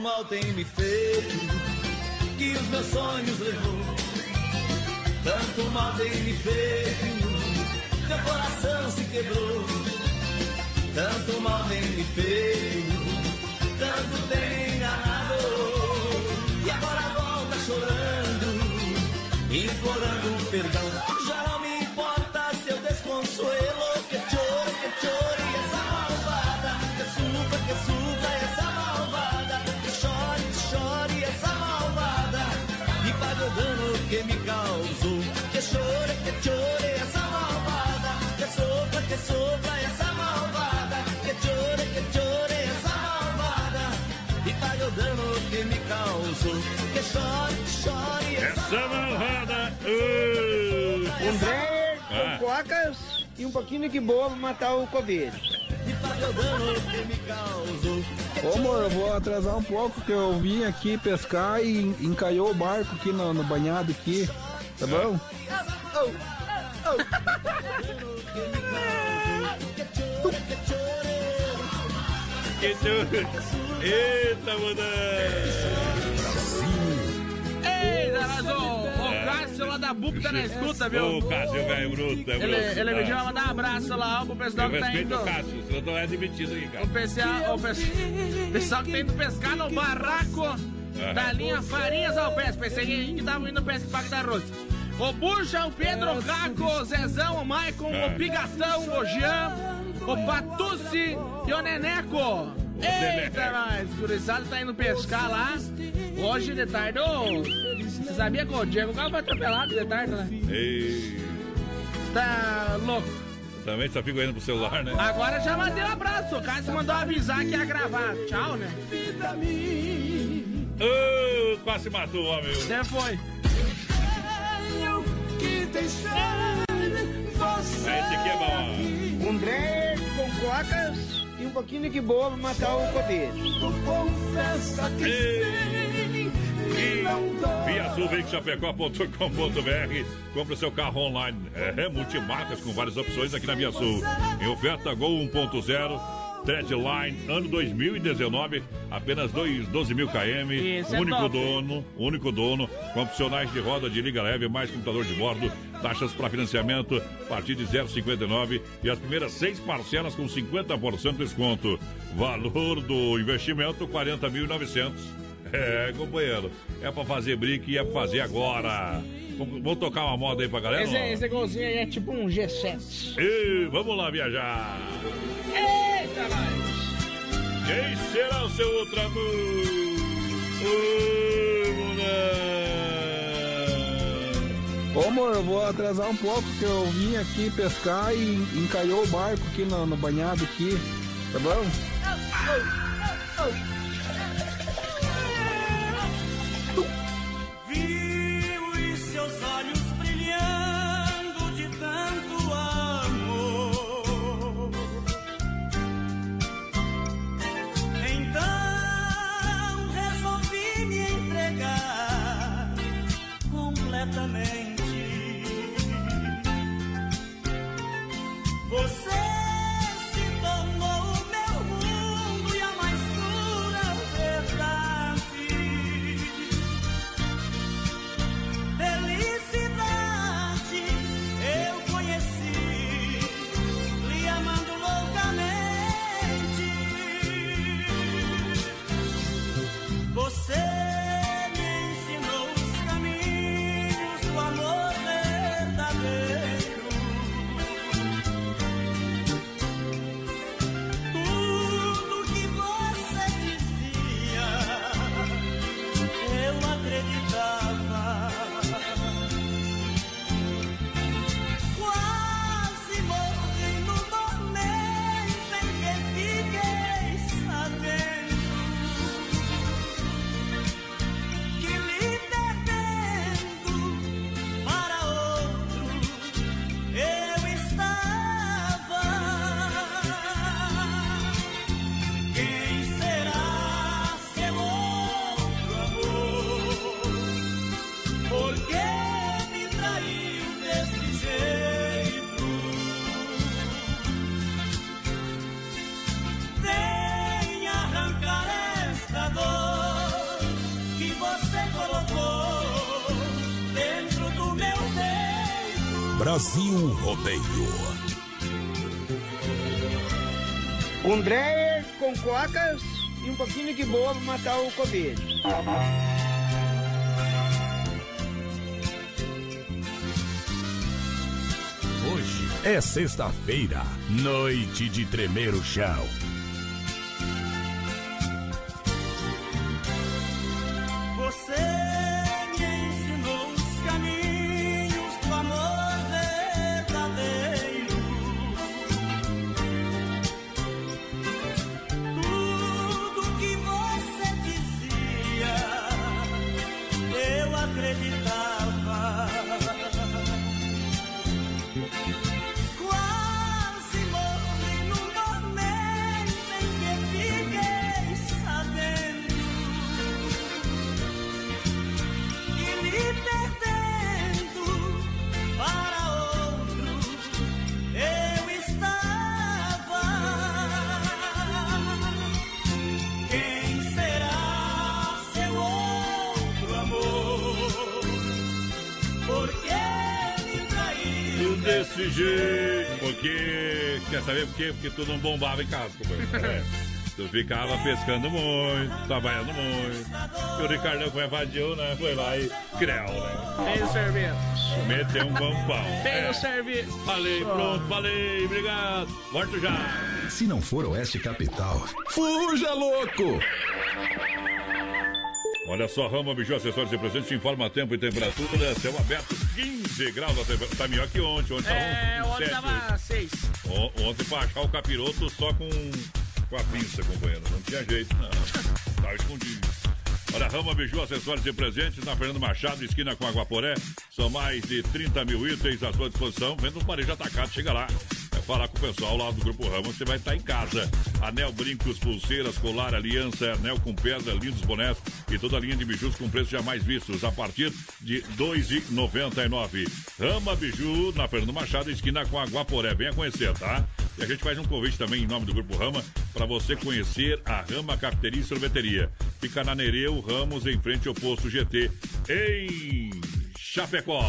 Tanto mal tem me feito que os meus sonhos levou. Tanto mal tem me feito, meu coração se quebrou. Tanto mal tem me feito, tanto tem enganado. E agora volta chorando, implorando perdão. Dano que me causou. Que chore, chore essa Essa malvada. Uh. Um Ah. cocas e um pouquinho de que boa pra matar o Covid. pague o dano que me causou. Ô amor, eu vou atrasar um pouco que eu vim aqui pescar e encaiou o barco aqui no, no banhado aqui. Tá bom? Que tu... Eita, Ei, Darazo, o Cássio lá da BUP tá na escuta, viu? Ô, Cássio, velho bruto. é Ele, bruto. ele pediu pra mandar um abraço lá ó, pro pessoal que tá indo. o Cássio, senão eu tô admitido aqui, cara. O pessoal, o pessoal, pessoal que tá indo pescar no barraco Ah. da linha Farinhas ao Pesca. Pensei que tava indo pesca Parque da Rosa. O Bucha, o Pedro, o Caco, o Zezão, o Maicon, Ah. o Pigatão, o Jean, o Patucci e o Neneco. Eita, nós, gurizada tá indo pescar lá. Hoje de tarde, ô, você sabia que o Diego Galo foi atropelado de tarde, né? Ei, Tá louco. também só fico olhando pro celular, né? Agora já mandei um abraço. O Cássio mandou avisar que ia gravar. Tchau, né? Ô, quase matou o homem. Você foi. Esse aqui é bom. Um Dreyer com cocas e um pouquinho de que boa pra matar o Covid. ViaSulVeicoChapecó.com.br Compre seu carro online. É, multimarcas com várias opções aqui na Via Sul. Em oferta Gol 1.0. Treadline, ano 2019, apenas dois- 12 mil km, Isso é único top. dono, único dono, com opcionais de roda de liga leve, mais computador de bordo, taxas para financiamento a partir de 0,59 e as primeiras seis parcelas com 50% de desconto. Valor do investimento 40.900. É, companheiro, é pra fazer brick e é pra fazer agora. Vamos, tocar uma moda aí pra galera? Esse, não? esse golzinho aí é tipo um G7. E vamos lá viajar. Quem será o seu outro amor? Ô amor, eu vou atrasar um pouco que eu vim aqui pescar e encalhou o barco aqui no, no banhado aqui, tá bom? Vi e um pouquinho de boa pra matar o Covid. Hoje é sexta-feira, noite de tremer o chão. Quê? Porque tu não bombava em casa, companheiro. Tu ficava pescando muito, trabalhando muito. E o Ricardão, é vadio, né? Foi lá e creu, né? Fez o serviço. Meteu um pampão. Fez É. o serviço. Falei, pronto, falei, obrigado. Volto já. Se não for Oeste Capital, Fuja, louco! Olha só, Rama Biju, acessórios e presentes, te informa tempo e temperatura. Céu aberto, 15 graus a temperatura. Tá melhor que ontem. Ontem É, tava um ontem sete, tava seis. O- Ontem pra achar o capiroto só com, com a pinça, companheiro. Não tinha jeito, não. Tava escondido. Olha, Rama Biju, acessórios e presentes na Fernando Machado, esquina com Aguaporé. São mais de 30 mil itens à sua disposição. Vendo um varejo atacado, chega lá. Falar com o pessoal lá do Grupo Rama, você vai estar em casa. Anel, brincos, pulseiras, colar, aliança, anel com pedra, lindos bonés e toda a linha de bijus com preços jamais vistos a partir de R$ 2,99. Rama Biju, na Fernando Machado, esquina com Aguaporé. Venha conhecer, tá? E a gente faz um convite também em nome do Grupo Rama para você conhecer a Rama Cafeteria e Sorveteria. Fica na Nereu Ramos, em frente ao posto GT, em Chapecó.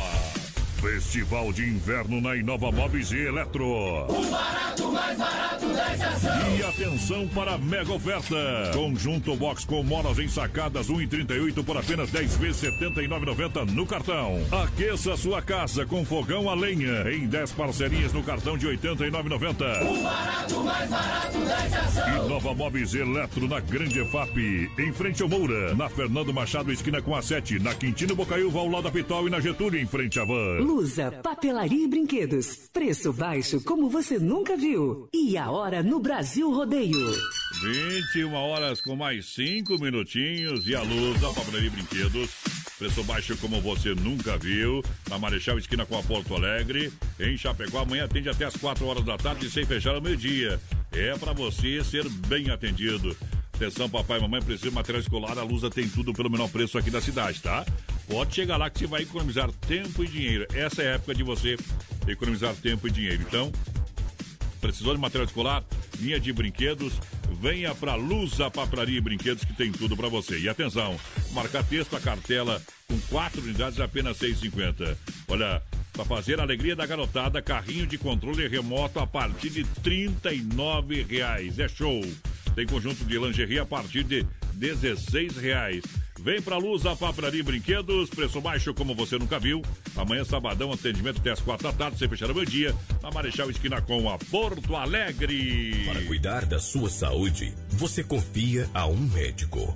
Festival de Inverno na Inova Móveis e Eletro. O barato, mais barato da estação. E atenção para a mega oferta. Conjunto box com molas ensacadas 1,38 por apenas 10 vezes 79,90 no cartão. Aqueça sua casa com fogão a lenha em 10 parcerias no cartão de 89,90. O barato, mais barato da estação. Inova Móveis Eletro na Grande EFAP, em frente ao Moura, na Fernando Machado, esquina com a 7, na Quintino Bocaiúva, ao lado da Pitol e na Getúlio, em frente à Van. Lusa, papelaria e brinquedos. Preço baixo como você nunca viu. E a hora no Brasil Rodeio. 21 horas com mais 5 minutinhos e a luz da papelaria e brinquedos. Preço baixo como você nunca viu. Na Marechal Esquina com a Porto Alegre. Em Chapecó, amanhã atende até as 4 horas da tarde sem fechar ao meio-dia. É para você ser bem atendido. Atenção, papai e mamãe, precisa de material escolar. A Lusa tem tudo pelo menor preço aqui da cidade, tá? Pode chegar lá que você vai economizar tempo e dinheiro. Essa é a época de você economizar tempo e dinheiro. Então, precisou de material escolar, linha de brinquedos, venha para Lusa Papraria e Brinquedos que tem tudo para você. E atenção, marcar texto a cartela com quatro unidades apenas 6,50. Olha, para fazer a alegria da garotada, carrinho de controle remoto a partir de R$ reais. É show. Tem conjunto de lingerie a partir de R$ reais. Vem pra Luz, a Papraria e Brinquedos, preço baixo como você nunca viu. Amanhã, sabadão, atendimento até as quatro da tarde, sem fechar o meu dia, na Marechal Esquina com a Porto Alegre. Para cuidar da sua saúde, você confia a um médico.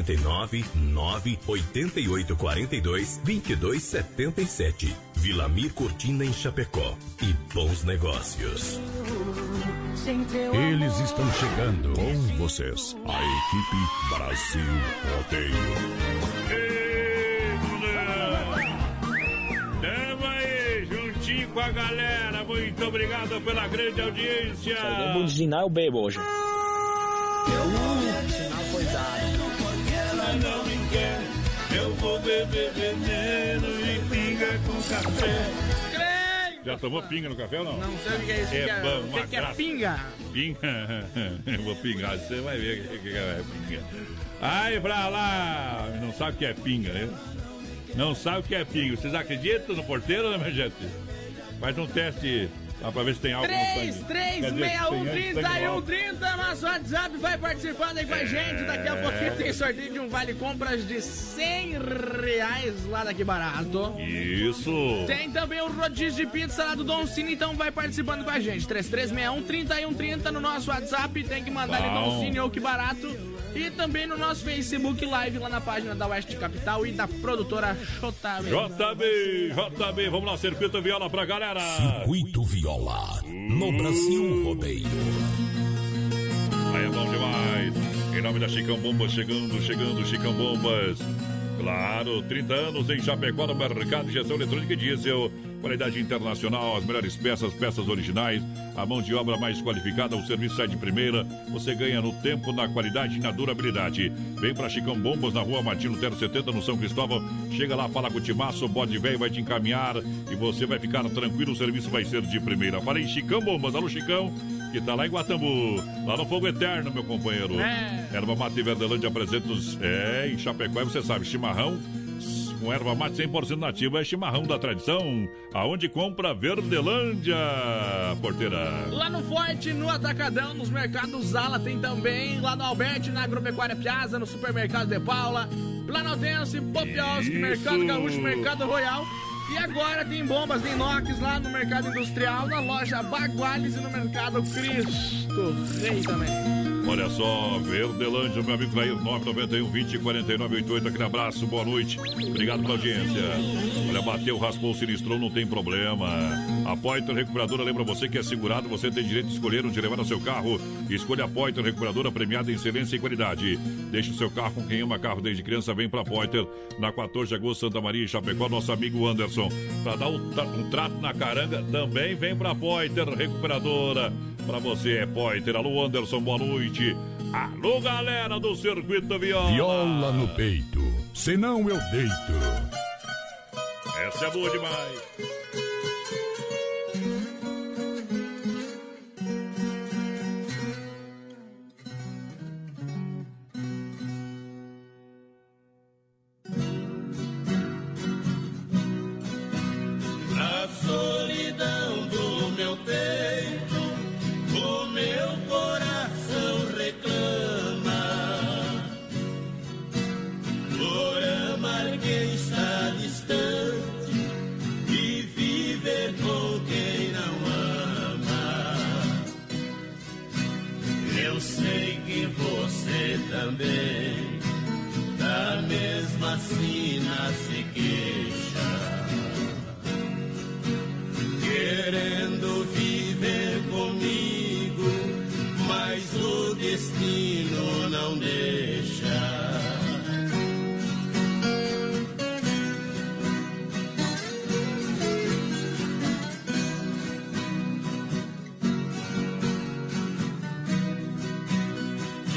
49 9 88 42 22 77. Vilamir Cortina em Chapecó. E bons negócios. Eles estão chegando com vocês. A equipe Brasil Rodeio. Tamo aí, juntinho com a galera. Muito obrigado pela grande audiência. Se alguém buzinar, eu bebo hoje. Sinal foi dado. Beber veneno e pinga com café. Já tomou pinga no café ou não? Não sei o que é isso. É é, bom, que uma que é graça. pinga? Pinga? Eu vou pingar, você vai ver o que que é pinga. Aí pra lá, não sabe o que é pinga, né? Não sabe o que é pinga. Vocês acreditam no porteiro, né, minha gente? Faz um teste lá pra ver se tem algo no sangue. 3, Quer dizer, 3, se tem 61, sangue 30, no álcool. 30, nosso WhatsApp vai participando aí com a gente. Daqui a É. pouquinho tem sorteio de um vale compras de 100 reais lá daqui barato. Isso. Tem também o rodízio de pizza lá do Don Cine, então vai participando com a gente. 3361 3130 no nosso WhatsApp. Tem que mandar ali. Don Cine ou que barato. E também no nosso Facebook Live lá na página da Oeste Capital e da produtora JB. JB, JB, vamos lá, circuito viola pra galera. Circuito Viola, no Brasil Rodeio. Aí é bom demais. Em nome da Chicão Bombas, chegando, chegando, Chicão Bombas. Claro, 30 anos em Chapecó no mercado de gestão eletrônica e diesel. Qualidade internacional, as melhores peças, peças originais, a mão de obra mais qualificada, o serviço sai de primeira. Você ganha no tempo, na qualidade e na durabilidade. Vem pra Chicão Bombas na rua Martino Tero 70, no São Cristóvão. Chega lá, fala com o Timaço, o bode velho vai te encaminhar e você vai ficar tranquilo, o serviço vai ser de primeira. Falei Chicão Bombas, alô Chicão, que tá lá em Guatambu, lá no Fogo Eterno, meu companheiro. É. Erva Mate e Verdelândia apresenta os... É, em Chapecó, você sabe, chimarrão com erva mate 100% nativa é chimarrão da tradição, aonde compra Verdelândia, porteira. Lá no Forte, no Atacadão, nos mercados Zala, tem também. Lá no Alberti, na Agropecuária Piazza, no Supermercado de Paula. Planaltense, Isso. Mercado Gaúcho, Mercado Royal. E agora tem bombas de inox lá no Mercado Industrial, na loja Baguales e no Mercado Cristo Rei também. Olha só, Verdelândia, meu amigo Clair, 991 20 49 88. Aquele abraço, boa noite. Obrigado pela audiência. Olha, bateu, raspou, sinistrou, não tem problema. A Poiter Recuperadora lembra você que é segurado, você tem direito de escolher onde levar o seu carro. Escolha a Poiter Recuperadora premiada em excelência e qualidade. Deixe o seu carro com quem ama carro desde criança, vem pra Poiter. Na 14 de agosto, Santa Maria, Chapecó, nosso amigo Anderson. Pra dar um, um trato na caranga, também vem pra Poiter Recuperadora. Pra você Poiter. Alô, Anderson, boa noite. Alô, galera do Circuito Viola. Viola no peito, senão eu deito. Essa é boa demais.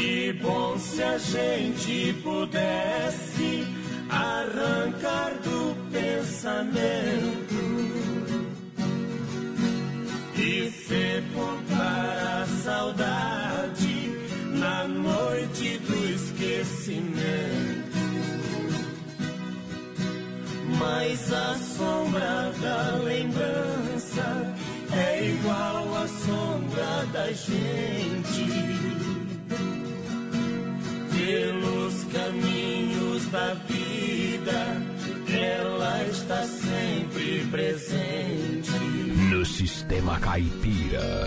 Que bom se a gente pudesse arrancar do pensamento e sepultar a saudade na noite do esquecimento. Mas a sombra da lembrança é igual à sombra da gente. Pelos caminhos da vida, ela está sempre presente. No sistema caipira.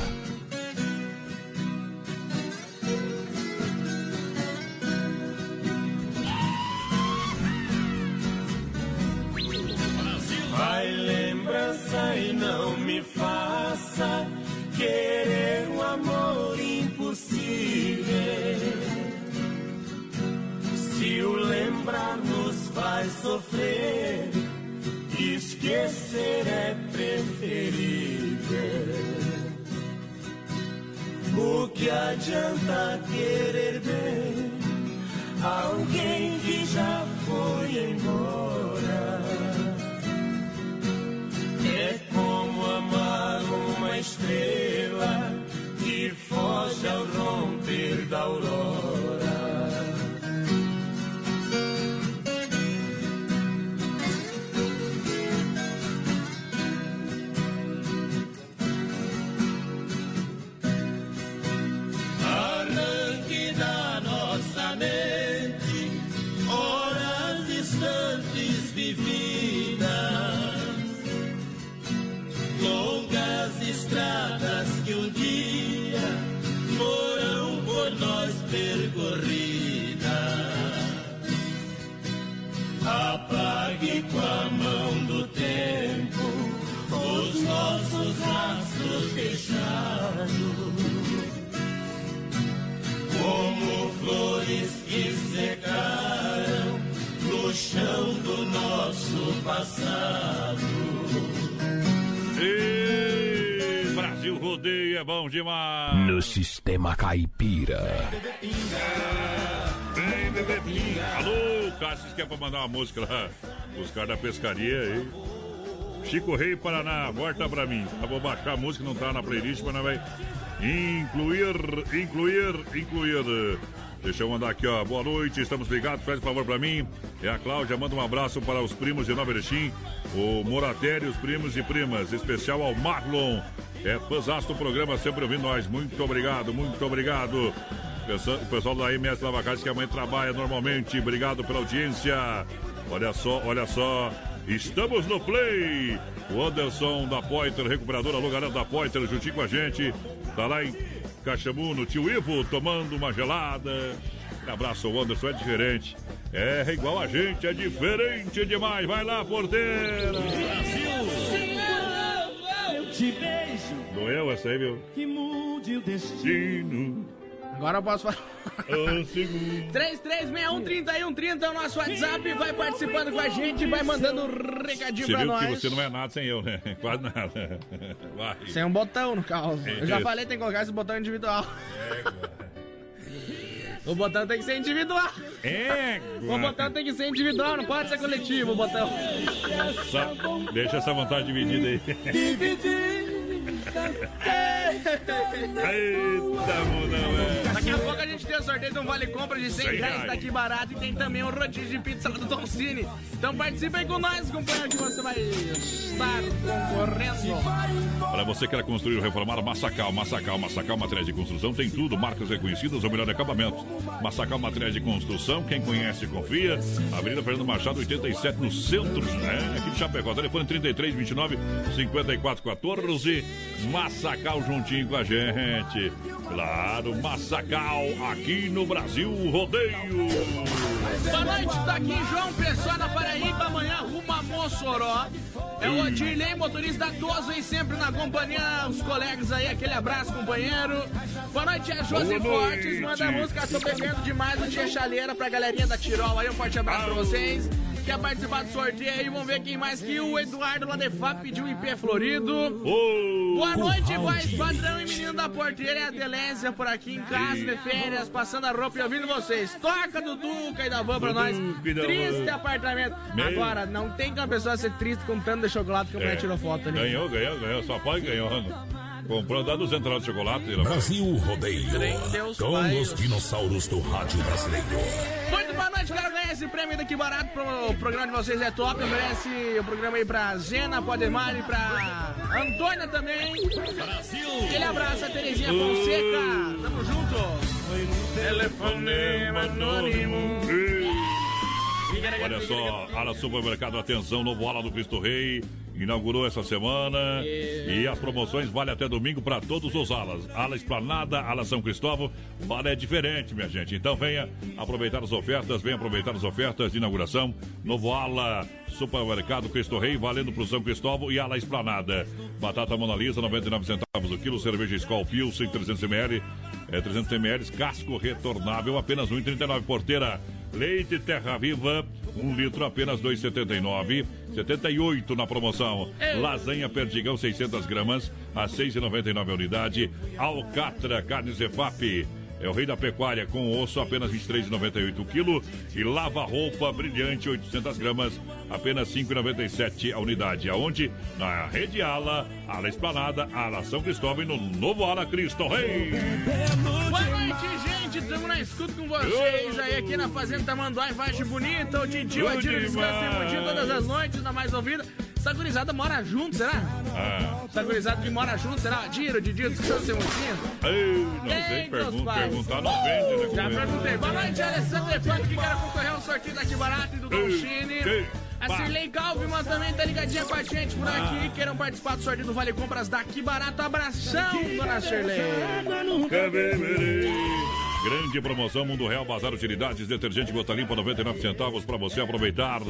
Faz sofrer, esquecer é preferível. O que adianta querer bem alguém que já foi embora? É como amar uma estrela que foge ao romper da aurora. Passado. Ei, Brasil rodeio é bom demais. No sistema caipira. Vem, bebê pinga. Alô, Cássio, quer pra mandar uma música lá? Os caras da pescaria aí. Chico Rei Paraná, volta pra mim. Eu vou baixar a música, não tá na playlist, mas não vai incluir, incluir, incluir. Deixa eu mandar aqui, ó. Boa noite, estamos ligados. Faz um favor pra mim. É a Cláudia, manda um abraço para os primos de Nova Erechim, o Moratério, os primos e primas. Especial ao Marlon. É fãzaço do programa, sempre ouvindo nós. Muito obrigado, muito obrigado. O pessoal da MS Lavacais que amanhã trabalha normalmente. Obrigado pela audiência. Olha só, olha só. Estamos no play. O Anderson da Poiter, recuperadora, alô da Poiter, juntinho com a gente. Tá lá em Caxamu, no tio Ivo, tomando uma gelada. Um abraço, o Anderson é diferente. É igual a gente, é diferente demais. Vai lá, porteira. Eu te beijo. Doeu essa aí, meu? Que mude o destino. Agora eu posso falar. Um segundo. 33613130 é o nosso WhatsApp. Vai participando com a gente, vai mandando um recadinho Você pra viu nós. que você não é nada sem eu, né? Quase nada. Vai. Sem um botão no carro. Eu já falei, tem que colocar esse botão individual. O botão tem que ser individual. É. O botão tem que ser individual, não pode ser coletivo o botão. Só deixa essa vontade dividida aí. Eita, mundão, Daqui a pouco a gente tem o sorteio de um vale compra de 100 100 reais daqui barato e tem também um rodízio de pizza lá do Don Cine. Então participa aí com nós, companheiro, que você vai estar concorrendo. Para você que quer construir ou reformar, Massacal, Massacal, Massacal Materiais de Construção tem tudo, marcas reconhecidas, o melhor acabamento. Massacal Materiais de Construção, quem conhece, confia. Avenida Fernando Machado, 87, no centro, né? Aqui de Chapecó. Telefone 33 29 54 14. Massacal juntinho com a gente. Claro, Massacal, aqui no Brasil Rodeio. Boa noite, tá aqui João Pessoa na Paraíba, amanhã rumo a Mossoró. É o Odirley, motorista da Toso aí sempre na companhia, os colegas aí, aquele abraço, companheiro. Boa noite, é noite. Fortes, manda a música, tô bebendo demais no Tia Chaleira pra galerinha da Tirol aí, um forte abraço pra vocês. Quer participar do sorteio aí, vamos ver quem mais que o Eduardo lá de FAP pediu IP Florido. Boa noite, voz padrão e menino da porteira, é a Delésia por aqui em casa, de férias, passando a roupa e ouvindo vocês. Toca do Duca e da Van pra nós. Triste apartamento. Meu. Agora, não tem que uma pessoa ser triste com tanto de chocolate que a mulher É. tirou foto ali. Ganhou, ganhou, ganhou. Só pode ganhando. Comprou, dá 200 reais de chocolate. Brasil Rodeio. Com os dinossauros do rádio brasileiro. Muito boa noite, quero ganhar esse prêmio daqui barato. Pro, o programa de vocês é top. Oferece o programa aí pra Zena, pro Ademar e pra Antônia também. Brasil! Aquele abraço, a Terezinha Fonseca. Tamo junto. Telefonema anônimo. Olha só, Ala Supermercado, atenção, novo Ala do Cristo Rei. Inaugurou essa semana e as promoções valem até domingo para todos os alas. Ala Esplanada, Ala São Cristóvão, o ala é diferente, minha gente. Então venha aproveitar as ofertas, venha aproveitar as ofertas de inauguração. Novo Ala Supermercado Cristo Rei, valendo pro São Cristóvão e Ala Esplanada. Batata Mona Lisa, 99 centavos o quilo. Cerveja Skol Pilsen, 300 ml. É 300 ml, casco retornável, apenas 1,39 porteira. Leite Terra Viva, 1 litro, apenas 2,79. 78 na promoção. Lasanha Perdigão, 600 gramas, a 6,99 a unidade. Alcatra, carnes EFAP. É o rei da pecuária com osso, apenas 23,98 o quilo. E lava-roupa brilhante, 800 gramas, apenas 5,97 a unidade. Aonde? Na Rede Ala, Ala Esplanada, Ala São Cristóvão e no novo Ala Cristo Rei. Boa noite, gente. Estamos na escuta com vocês aí aqui na Fazenda Tamanduá, em Vargem Bonita. O Titio, Tiro descansa em todas as noites, na mais ouvida. Essa gurizada mora junto, será? Ah, Essa gurizada que mora junto, será? Diro, Didi, descansa em Mogi. ei, não sei, Ei, meus pergun pais. perguntar não vende, né? Já perguntei. Boa noite, Alessandro Defante, que quer concorrer ao sorteio daqui barato e do ei, A. Cirlei Calvin também tá ligadinha com a gente por aqui. Queiram participar do sorteio do Vale Compras daqui barato. Abração, dona Shirley. Grande promoção Mundo Real Bazar Utilidades Detergente Gota Limpa 99 centavos para você aproveitar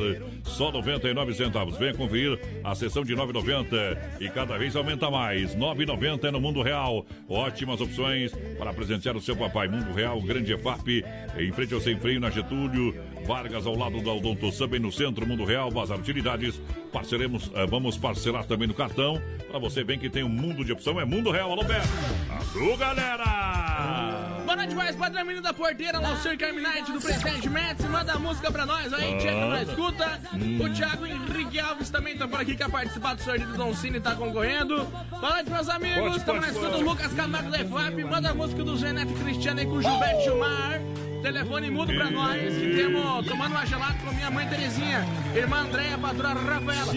só 99 centavos. Venha conferir a sessão de 9,90 e cada vez aumenta mais. 9,90 é no Mundo Real. Ótimas opções para presentear o seu papai. Mundo Real, Grande EFAP, em frente ao Sem Freio na Getúlio. Vargas ao lado da Odonto Samba no centro Mundo Real Bazar Utilidades. Parceremos, eh, vamos parcelar também no cartão. Para você bem que tem um mundo de opção é Mundo Real. Alô, Beto. Alô, galera. Boa noite, mais padrão menino da porteira, lá o Sr. Carminite do Presidente Médici. Manda a música pra nós aí, chega na escuta. O Thiago Henrique Alves também tá por aqui, quer participar do sorteio do Don Cine, tá concorrendo. Boa noite, meus amigos. Estamos na escuta do Lucas Camargo da EFAP. Manda a música do Zeneto Cristiano aí com o Gilberto Gilmar. Telefone mudo pra nós, que temos tomando uma gelada com minha mãe Terezinha, irmã Andréia, patroa Rafaela.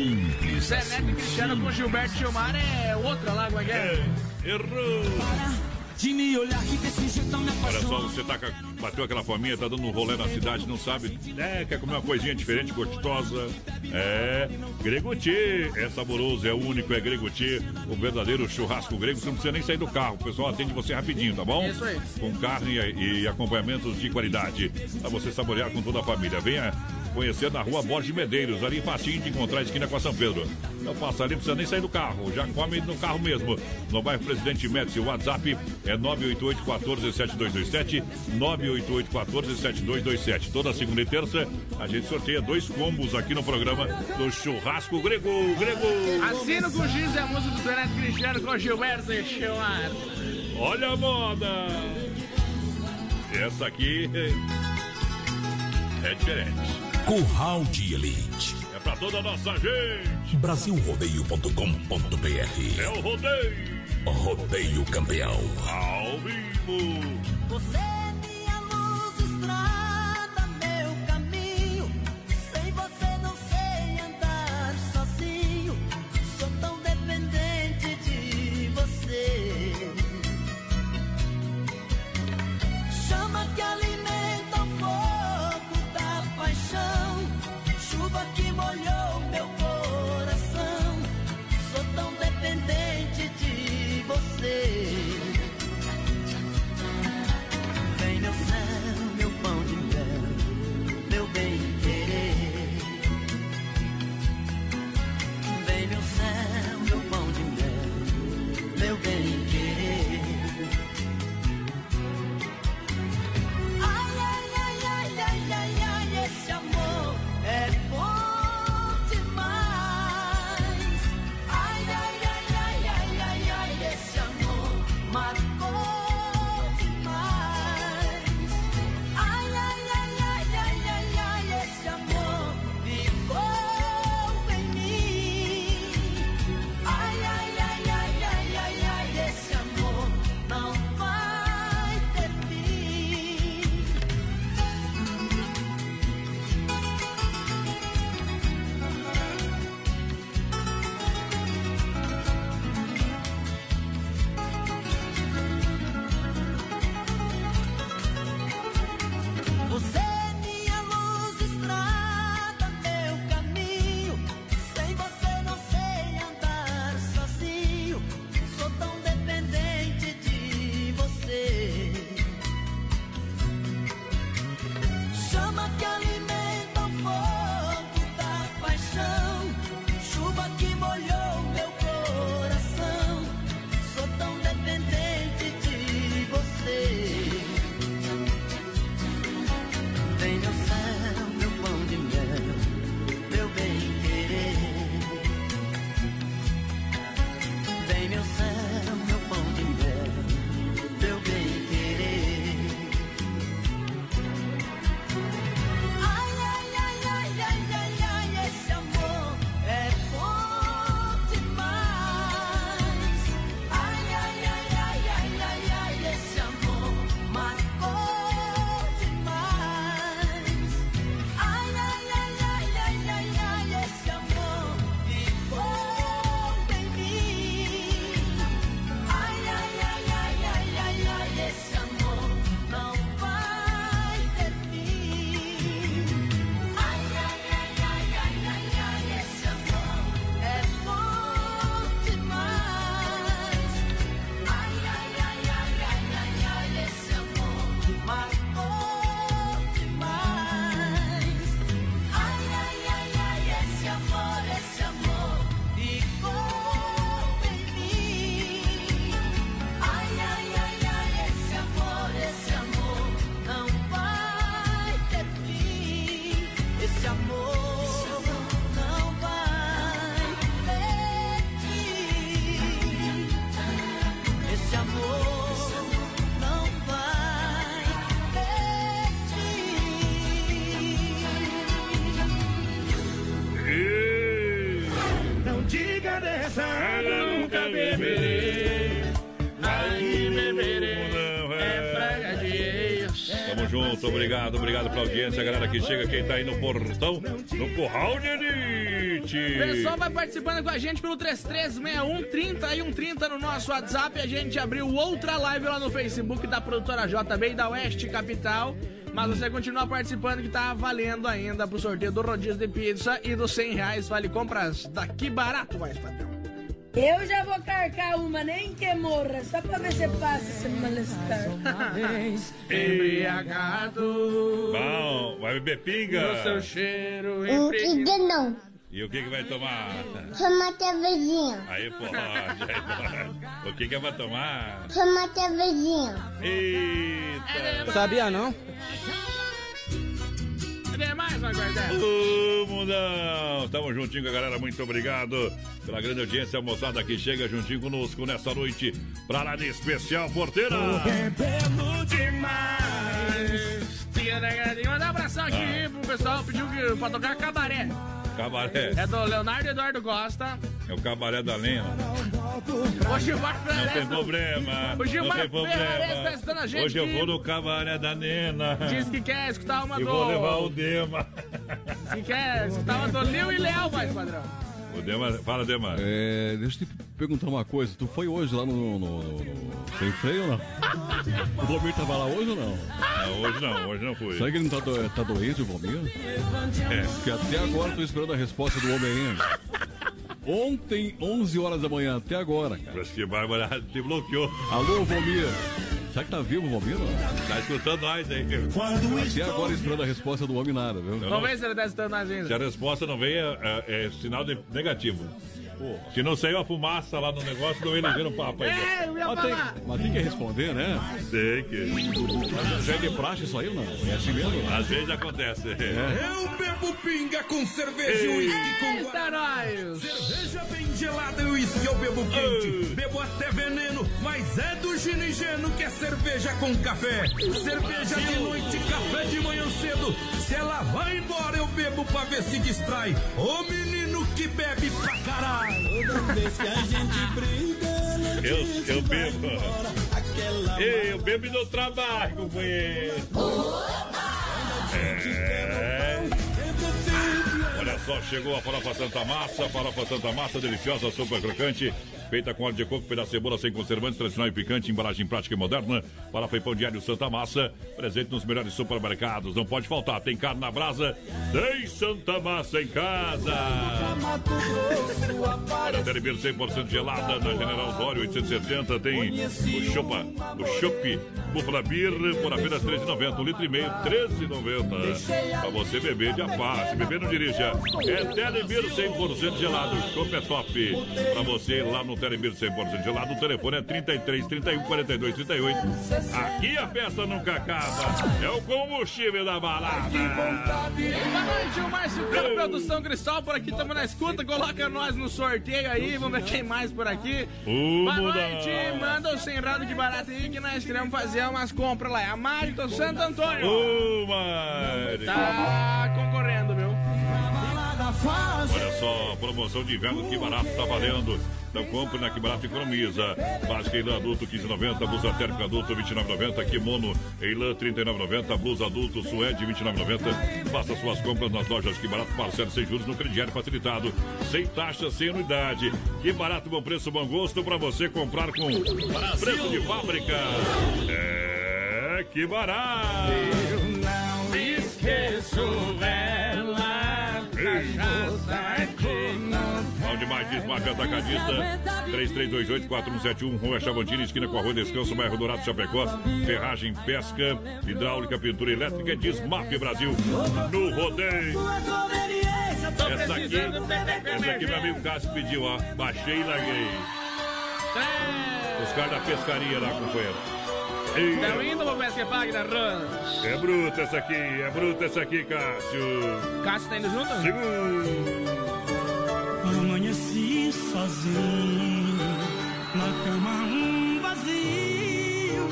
Zeneto e Cristiano com Gilberto Gilmar é outra lá, como é que é? Errou. De me olhar que desse jeito me Olha só, você tá, com- bateu aquela fominha, tá dando um rolê na cidade, não sabe, é, quer comer uma coisinha diferente, gostosa. É, Greguti, é saboroso, é único, é Greguti, o verdadeiro churrasco grego, você não precisa nem sair do carro, o pessoal atende você rapidinho, tá bom? Isso aí. Com carne e, e acompanhamentos de qualidade, pra você saborear com toda a família. Venha conhecer na rua Borges Medeiros, ali facinho de encontrar a esquina com a São Pedro. Não passa ali, precisa nem sair do carro, já come no carro mesmo. No bairro Presidente Médici, o WhatsApp é 988 14 7227 988 14 7227. Toda segunda e terça a gente sorteia dois combos aqui no programa do Churrasco Grego. Grego! Assino com o Giz a música do Renato Cristiano com Gilberto e Gilmar. Olha a moda! Essa aqui é diferente. Curral de Elite. É pra toda a nossa gente. Brasilrodeio.com.br É o rodeio. Rodeio Campeão. Ao vivo. Você é minha luz, estrada, chega, quem tá aí no portão, no Curral de Elite. Pessoal vai participando com a gente pelo 3361 30 e 130 no nosso WhatsApp. A gente abriu outra live lá no Facebook da produtora JB e da Oeste Capital. Mas você continua participando que tá valendo ainda pro sorteio do rodízio de pizza e dos 100 reais vale compras daqui barato, mais padrão. Eu já vou carcar uma, nem que morra, só pra ver se passa esse malestar. Embriagado. Bom, vai beber pinga? No seu cheiro Ainda não. E o que, que vai tomar? Chama a cervejinha. Aí pode, aí pode. O que, que vai tomar? Chama a cervejinha. Eita! Sabia não? Cadê mais? Ô, mundão! Tamo juntinho com a galera, muito obrigado pela grande audiência, moçada que chega juntinho conosco nessa noite pra lá de especial porteira. Bebendo demais. Mandar um abração aqui Ah. pro pessoal, pediu que, pra tocar cabaré. Cabaré. É do Leonardo Eduardo Costa. É o cabaré da Lena. O Gilmar Não tem problema. O Gilmar problema. Ferrares tá escutando a gente Hoje eu vou no cabaré da Nena. Diz que quer escutar uma E do. vou levar o Dema. Que quer escutar uma do Lil e Léo, mais padrão. O Dema, fala, Dema. É, deixa eu te perguntar uma coisa. Tu foi hoje lá no, no- no- no- Sem freio ou não? O Valmir tava lá hoje ou não? Não, hoje não, hoje não fui. Será que ele não tá, do- tá doente, o Valmir? É. Porque até agora eu tô esperando a resposta do homem ainda. Ontem, 11 horas da manhã, até agora, cara. Acho que Bárbara te bloqueou. Alô, Valmir. Será que tá vivo o Valmir? não? Tá escutando nós aí. Até agora esperando a resposta do homem nada, viu? Vamos ver se ele tá escutando nós Se ainda. a resposta não veio, é, é- é sinal de negativo. Se não saiu a fumaça lá no negócio, não elegeram o papo ainda. É, eu ia Mas tem, mas tem que responder, né? Sei que. Já é de praxe isso aí ou não? É assim mesmo? Às vezes acontece. Eu bebo pinga com cerveja e uísque com Eita, nós! Cerveja bem gelada e uísque eu bebo quente. Bebo até veneno, mas é do ginigeno que é cerveja com café. Cerveja de noite, café de manhã cedo. Se ela vai embora, eu bebo pra ver se distrai. Ô menino que bebe pra caralho. Toda vez que a gente briga, ela Eu, eu bebo. Ei, eu bebo no trabalho, companheiro. É. Só, chegou a farofa Santa Massa, farofa Santa Massa, deliciosa, super crocante, feita com óleo de coco, pedaço de cebola sem conservantes, tradicional e picante, embalagem prática e moderna, farofa e pão diário Santa Massa, presente nos melhores supermercados, não pode faltar, tem carne na brasa, tem Santa Massa em casa. Olha, Telebir 100% gelada na General Osório 870. Tem o Chopa, o Chopp Búfala Beer por apenas R$ 13,90. Um litro e meio, R$ 13,90. Pra você beber de apaz. Se beber, não dirija. É Telebir 100% gelado. O Chopp é top. Pra você lá no Telebir 100% gelado. O telefone é 33 31 42 38. Aqui a festa nunca acaba. É o combustível da balada. Boa noite, o Márcio Campbell do São Cristóvão por aqui, estamos na escuta. Coloca nós no sorteio aí, vamos ver quem mais por aqui. Ô, Boa noite, manda o sem rado que barato aí que nós queremos fazer umas compras lá. É a Mari do Santo Antônio. Ô, Mari. Tá concorrendo, viu? Olha só, promoção de inverno que barato tá valendo. Então compre na que barato economiza. Básica lã adulto 15,90, blusa térmica adulto 29,90, kimono lã 39,90, blusa adulto suede 29,90. Faça suas compras nas lojas que barato parcela sem juros no crediário facilitado, sem taxa, sem anuidade. Que barato, bom preço, bom gosto para você comprar com preço de fábrica. É, que barato. Não esqueço dela, cachaça aqui no Onde mais diz marca atacadista 3328-4171 Rua Chavantini, esquina com a Rua Descanso, bairro Dourado, Chapecó. Ferragem, pesca, hidráulica, pintura elétrica Desmap Brasil. No rodeio. Essa aqui, essa aqui meu amigo Cássio pediu, ó. Baixei e larguei. Os caras da pescaria lá, companheiro. Ei, Estão indo Pesca Pague da Rã. É bruta essa aqui, é bruta essa aqui, Cássio Cássio tá indo junto? Amanheci sozinho, na cama um vazio.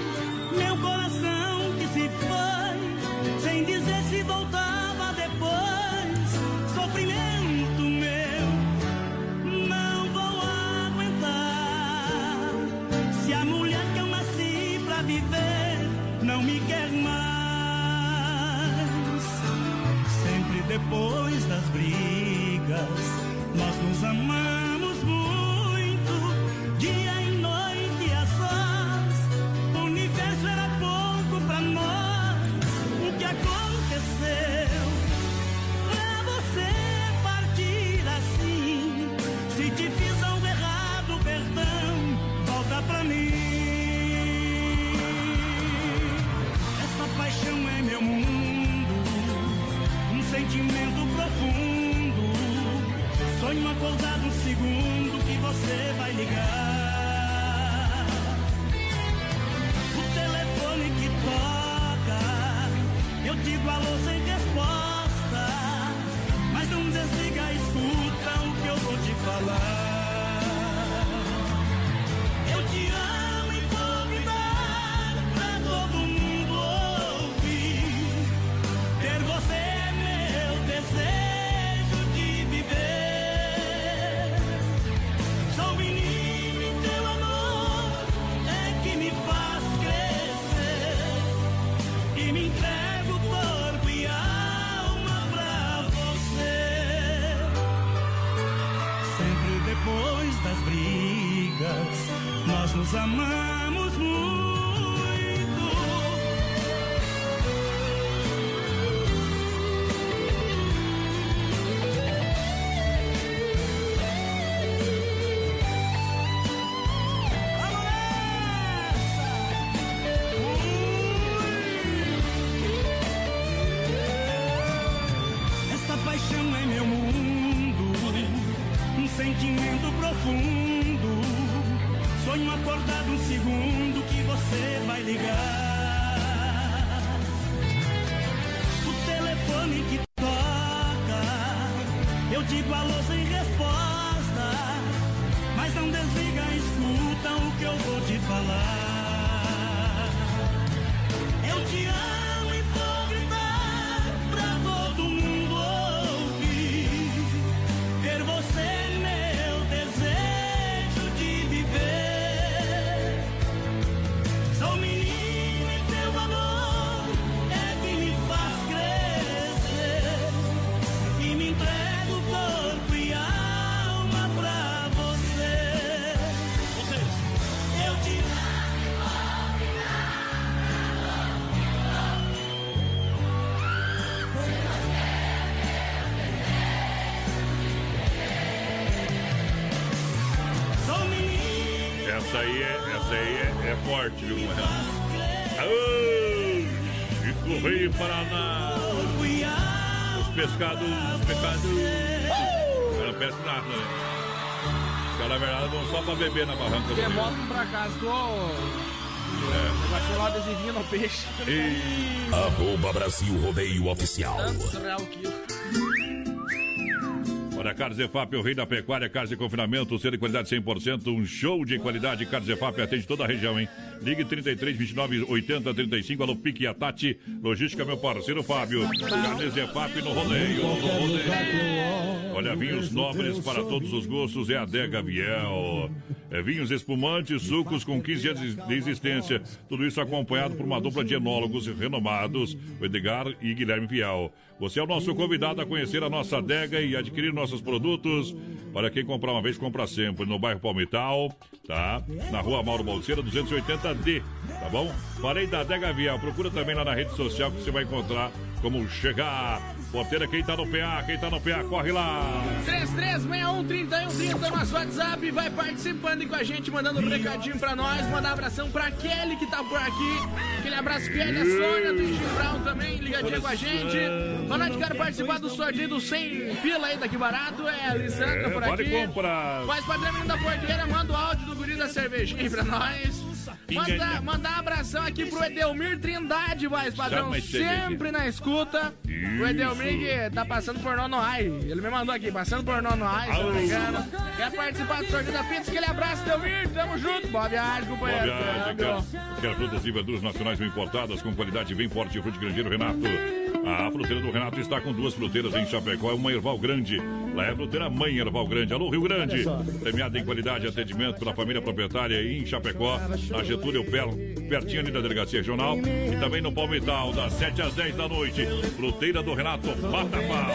Meu coração que se foi, sem dizer se voltava depois. Sofrimento viver não me quer mais. Sempre depois das brigas amamos muito, dia e profundo. Sonho acordado um segundo que você vai ligar. O telefone que toca, eu digo alô sem resposta. Mas não desliga, escuta o que eu vou te falar. Forte, viu? Aô, Chico Rei Paraná. Os pescados, os pescados. Não pesca nada, né? Os caras, na verdade, vão só pra beber na barranca. Do moto pra casa, tô. É. Vai ser lá adesivinho no peixe. Arroba Brasil Rodeio Oficial. Tantos real. Olha, Carlos Efap, o rei da pecuária, carnes de confinamento, selo de qualidade 100%, um show de qualidade. Carlos Efap atende toda a região, hein? Ligue 33 29 80 35, alô Pique e a Tati. Logística, meu parceiro Fábio. Carnes Efap no rodeio, no rodeio. Olha, vinhos nobres para todos os gostos, é a Dega Viel. É, vinhos espumantes, sucos com 15 anos de existência. Tudo isso acompanhado por uma dupla de enólogos renomados, o Edgar e Guilherme Viel. Você é o nosso convidado a conhecer a nossa adega e adquirir nossos produtos. Para quem comprar uma vez, compra sempre. No bairro Palmital, tá? Na rua Mauro Balseira, 280D, tá bom? Falei da Adega Vial. Procura também lá na rede social que você vai encontrar como chegar. Porteira, quem tá no PA, quem tá no PA, corre lá. 3361 no nosso WhatsApp. Vai participando com a gente, mandando um recadinho pra nós. Mandar um abração pra Kelly que tá por aqui. Aquele abraço, Kelly. A Sônia do Brown também, ligadinha com a gente. Boa noite, quero participar do sorteio do 100 pila aí daqui barato. É a Lissandra É, por pode aqui. comprar. Faz padrinho da porteira, manda o áudio do guri da cervejinha pra nós. Manda, mandar um abração aqui pro Edelmir Trindade, mais padrão. Sempre na escuta. O Edelmir que tá passando por Nonoai. Ele me mandou aqui, passando por Nonoai, se não me engano. Quer participar do sorteio da pizza? Aquele abraço, Edelmir. Tamo junto. Boa viagem, Boa companheiro. viagem, cara. Quer frutas e verduras nacionais bem importadas com qualidade bem forte. Fruto Grangeiro Renato. A fruteira do Renato está com duas fruteiras em Chapecó. É uma Erval Grande. Lá é a fruteira Mãe Erval Grande. Alô, Rio Grande. Premiada em qualidade e atendimento pela família proprietária em Chapecó. Na Getúlio pertinho ali da Delegacia Regional. E também no Palmital, das 7 às 10 da noite. Fruteira do Renato. Bata pau.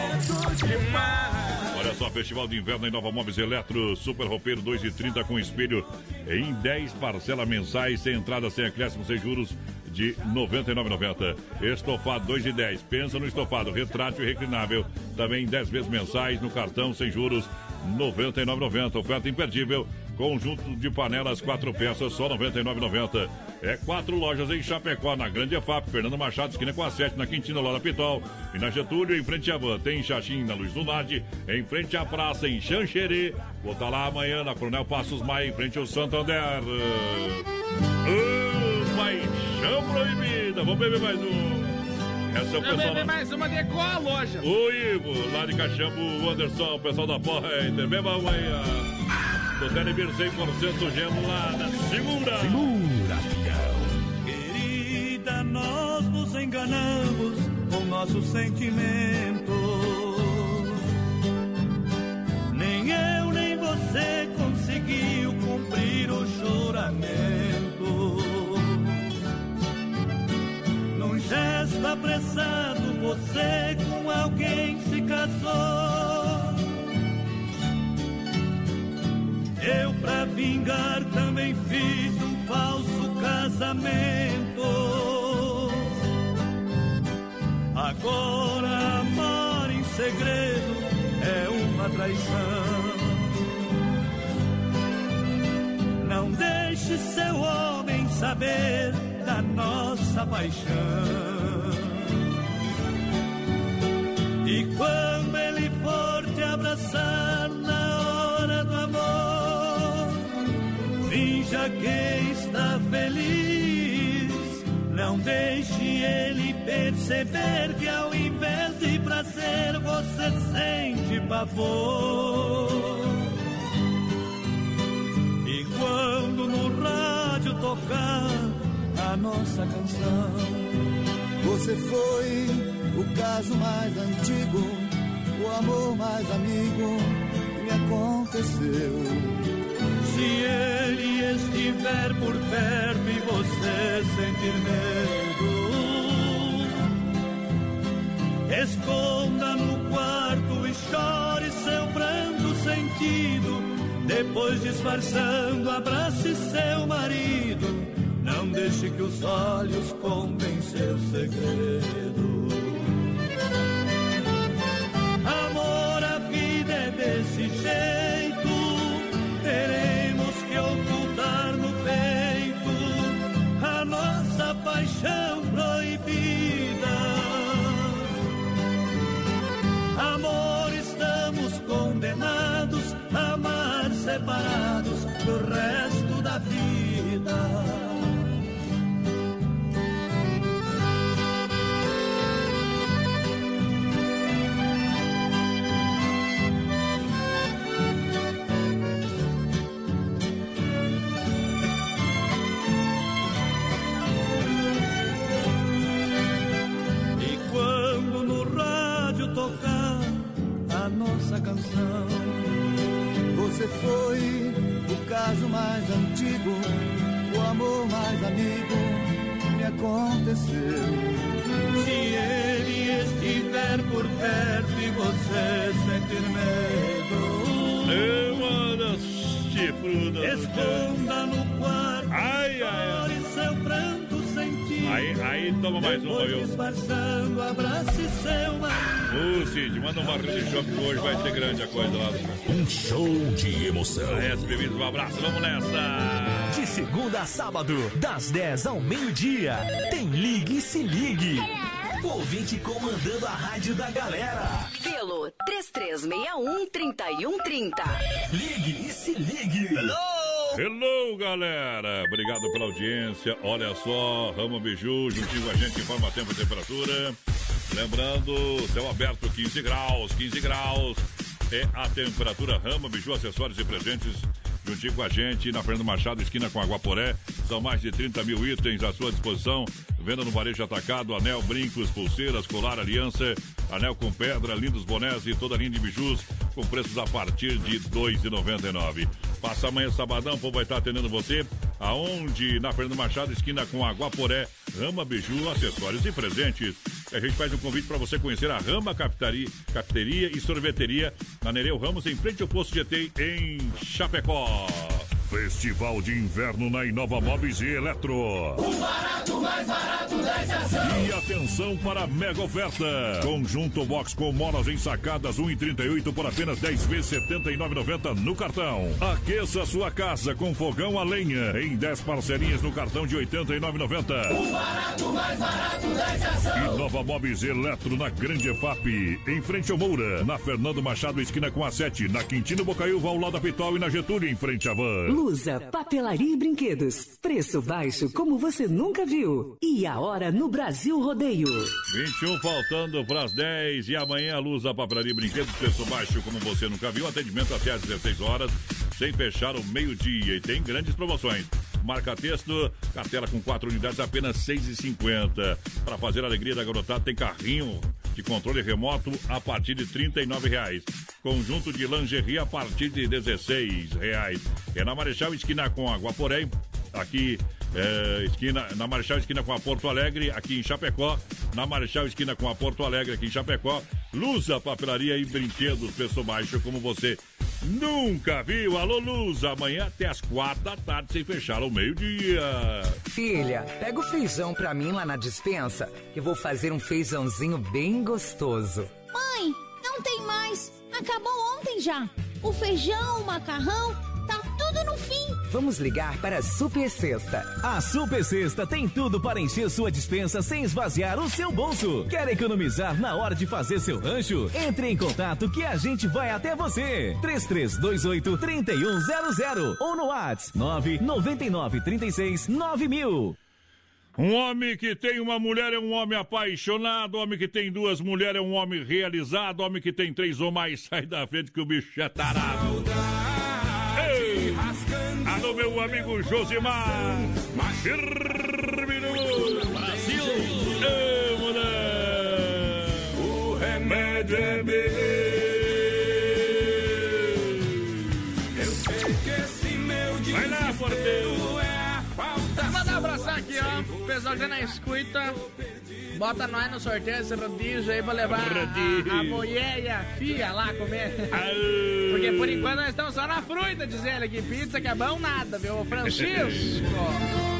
Olha só, Festival de Inverno em Nova Móveis Eletro, Super Roupeiro 2 e 30 com espelho em 10 parcelas mensais, sem entrada, sem acréscimo, sem juros de R$ 99,90. Estofado 2 e 10. Pensa no estofado retrátil e reclinável. Também 10 vezes mensais no cartão sem juros R$ 99,90. Oferta imperdível. Conjunto de panelas, quatro peças, só R$ 99,90. É quatro lojas em Chapecó, na Grande EFAP, Fernando Machado, esquina com a 7, na Quintina, lá Pitol. E na Getúlio, em frente à Van. Tem Xaxim, na Luz do Nade, em frente à praça, em Xanxerê. Vou estar lá amanhã, na Coronel Passos Maia, em frente ao Santander. Uh, paixão proibida. Vamos beber mais um. Essa é o Eu pessoal. beber da- mais uma de qual a loja? o Ivo, lá de Caxambu, o Anderson, o pessoal da Pointer, beba amanhã. Do Telebir 100% gelada. Segura! Segura, Querida, nós nos enganamos com nossos sentimentos. Nem eu nem você conseguiu cumprir o juramento. Gesto apressado, você com alguém se casou. Eu, pra vingar, também fiz um falso casamento. Agora, amar em segredo é uma traição. Não deixe seu homem saber da nossa paixão. E quando ele for te abraçar na hora do amor, finja que está feliz. Não deixe ele perceber que ao invés de prazer você sente pavor. E quando no rádio tocar a nossa canção, Você foi o caso mais antigo, o amor mais amigo que me aconteceu. Se ele estiver por perto e você sentir medo, esconda no quarto e chore seu pranto sentido. Depois, disfarçando, abrace seu marido. Não deixe que os olhos contem seu segredo. Amor, a vida é desse jeito. Teremos que ocultar no peito a nossa paixão proibida. Amor, estamos condenados a amar separados do resto da vida. Foi o caso mais antigo, o amor mais amigo me aconteceu. se ele estiver por perto e você sentir medo, Eu ando chifruda. esconda Aí, aí toma mais uma, Depois, viu? Ô, Cid, manda um barril de choque que hoje vai ser grande a coisa lá. Um show de emoção. É, bebidos, um abraço, vamos nessa. De segunda a sábado, das 10 ao meio-dia, tem Ligue e Se Ligue. Ouvinte comandando a rádio da galera. Pelo 3361-3130. Ligue e Se Ligue. Hello, galera! Obrigado pela audiência. Olha só, Rama Biju, juntinho com a gente, informa tempo e temperatura. Lembrando, céu aberto, 15 graus, 15 graus. É a temperatura Rama Biju, acessórios e presentes. Juntinho com a gente, na Fernando Machado, esquina com Aguaporé. São mais de 30 mil itens à sua disposição. Venda no varejo atacado, anel, brincos, pulseiras, colar, aliança, anel com pedra, lindos bonés e toda a linha de bijus com preços a partir de R$ 2,99. Passa amanhã, sabadão, o povo vai estar atendendo você. Aonde? Na Fernando Machado, esquina com Aguaporé, Rama Biju, acessórios e presentes. a gente faz um convite para você conhecer a Rama Cafeteria, e Sorveteria na Nereu Ramos, em frente ao posto GT em Chapecó. Festival de Inverno na Inova Móveis e Eletro. O barato, mais barato dessa ação. E atenção para a mega oferta. Conjunto box com molas ensacadas 1,38 por apenas 10 vezes 79,90 no cartão. Aqueça sua casa com fogão a lenha em 10 parcelinhas no cartão de 89,90. O barato, mais barato dessa ação. Inova Móveis e Eletro na Grande EFAP, em frente ao Moura, na Fernando Machado, esquina com a 7, na Quintino Bocaiúva, ao lado da Pitol e na Getúlio, em frente à Van. Lusa, papelaria e brinquedos. Preço baixo como você nunca viu. E a hora no Brasil Rodeio. 21 faltando para as 10 e amanhã a luz da papelaria e brinquedos, preço baixo como você nunca viu. Atendimento até às 16 horas, sem fechar o meio-dia. E tem grandes promoções. Marca texto, cartela com 4 unidades, apenas 6,50. Para fazer a alegria da garotada, tem carrinho de controle remoto a partir de 39 reais. Conjunto de lingerie a partir de 16 reais. É na Marechal Esquina com a Guaporém, aqui é, esquina, na Marechal Esquina com a Porto Alegre, aqui em Chapecó. Na Marechal Esquina com a Porto Alegre, aqui em Chapecó. Lusa, papelaria e brinquedos, preço baixo, como você nunca viu. Alô, Luz, amanhã até as quatro da tarde, sem fechar ao meio-dia. Filha, pega o feijão pra mim lá na dispensa, que vou fazer um feijãozinho bem gostoso. Mãe, não tem mais. Acabou ontem já. O feijão, o macarrão, tudo no fim. Vamos ligar para a Super Sexta. A Super Sexta tem tudo para encher sua dispensa sem esvaziar o seu bolso. Quer economizar na hora de fazer seu rancho? Entre em contato que a gente vai até você. 3328 3100 ou no WhatsApp 999 36 9000. Um homem que tem uma mulher é um homem apaixonado, homem que tem duas mulheres é um homem realizado, homem que tem três ou mais sai da frente que o bicho é tarado. Meu amigo Josimar! Firme no Brasil! Mulher! O remédio é Eu sei que esse meu Vai lá, porteiro! é a falta Mandar abraço aqui, ó. O pessoal tá na escuta. Bota nós no sorteio esse rodízio aí pra levar Rodízio. a, a mulher e a filha lá comer. Porque por enquanto nós estamos só na fruta, diz ele aqui. Pizza que é bom nada, viu? Francisco.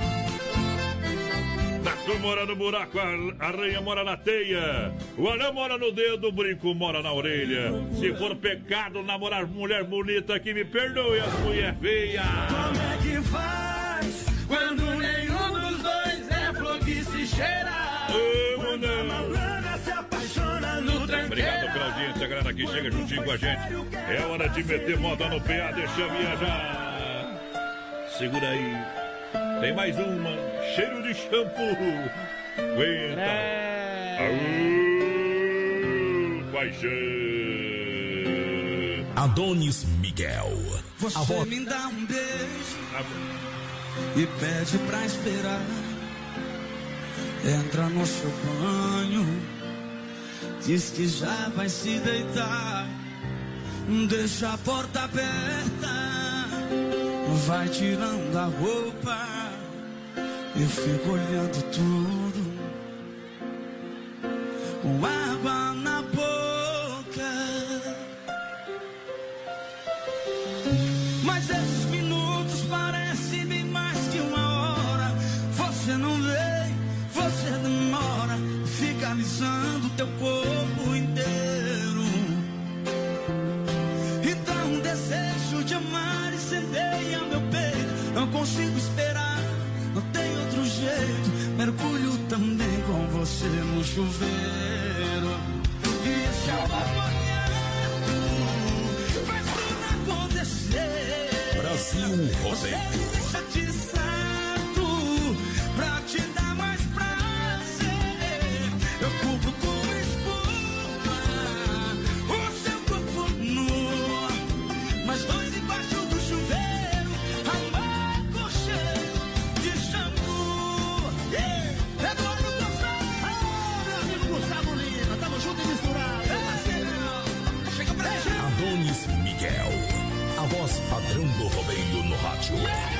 Tatu mora no buraco, a aranha mora na teia. O anão mora no dedo, o brinco mora na orelha. Se for pecado namorar mulher bonita, que me perdoe as mulher feia. Como é que faz quando nenhum dos dois é flor que se cheira? Audiência, galera que chega juntinho com a gente. É hora de meter moda no PA, deixa viajar. Segura aí. Tem mais uma. Cheiro de shampoo. Aguenta. Aú, paixão. Adonis Miguel. Você A voz- me dá um beijo e pede pra esperar. Entra no seu banho, diz que já vai se deitar. Deixa a porta aberta, vai tirando a roupa. Eu fico olhando tudo com água na. Chuveiro. E esse amor molhado faz tudo acontecer. Brasil Rodeio. Rodeio no rádio.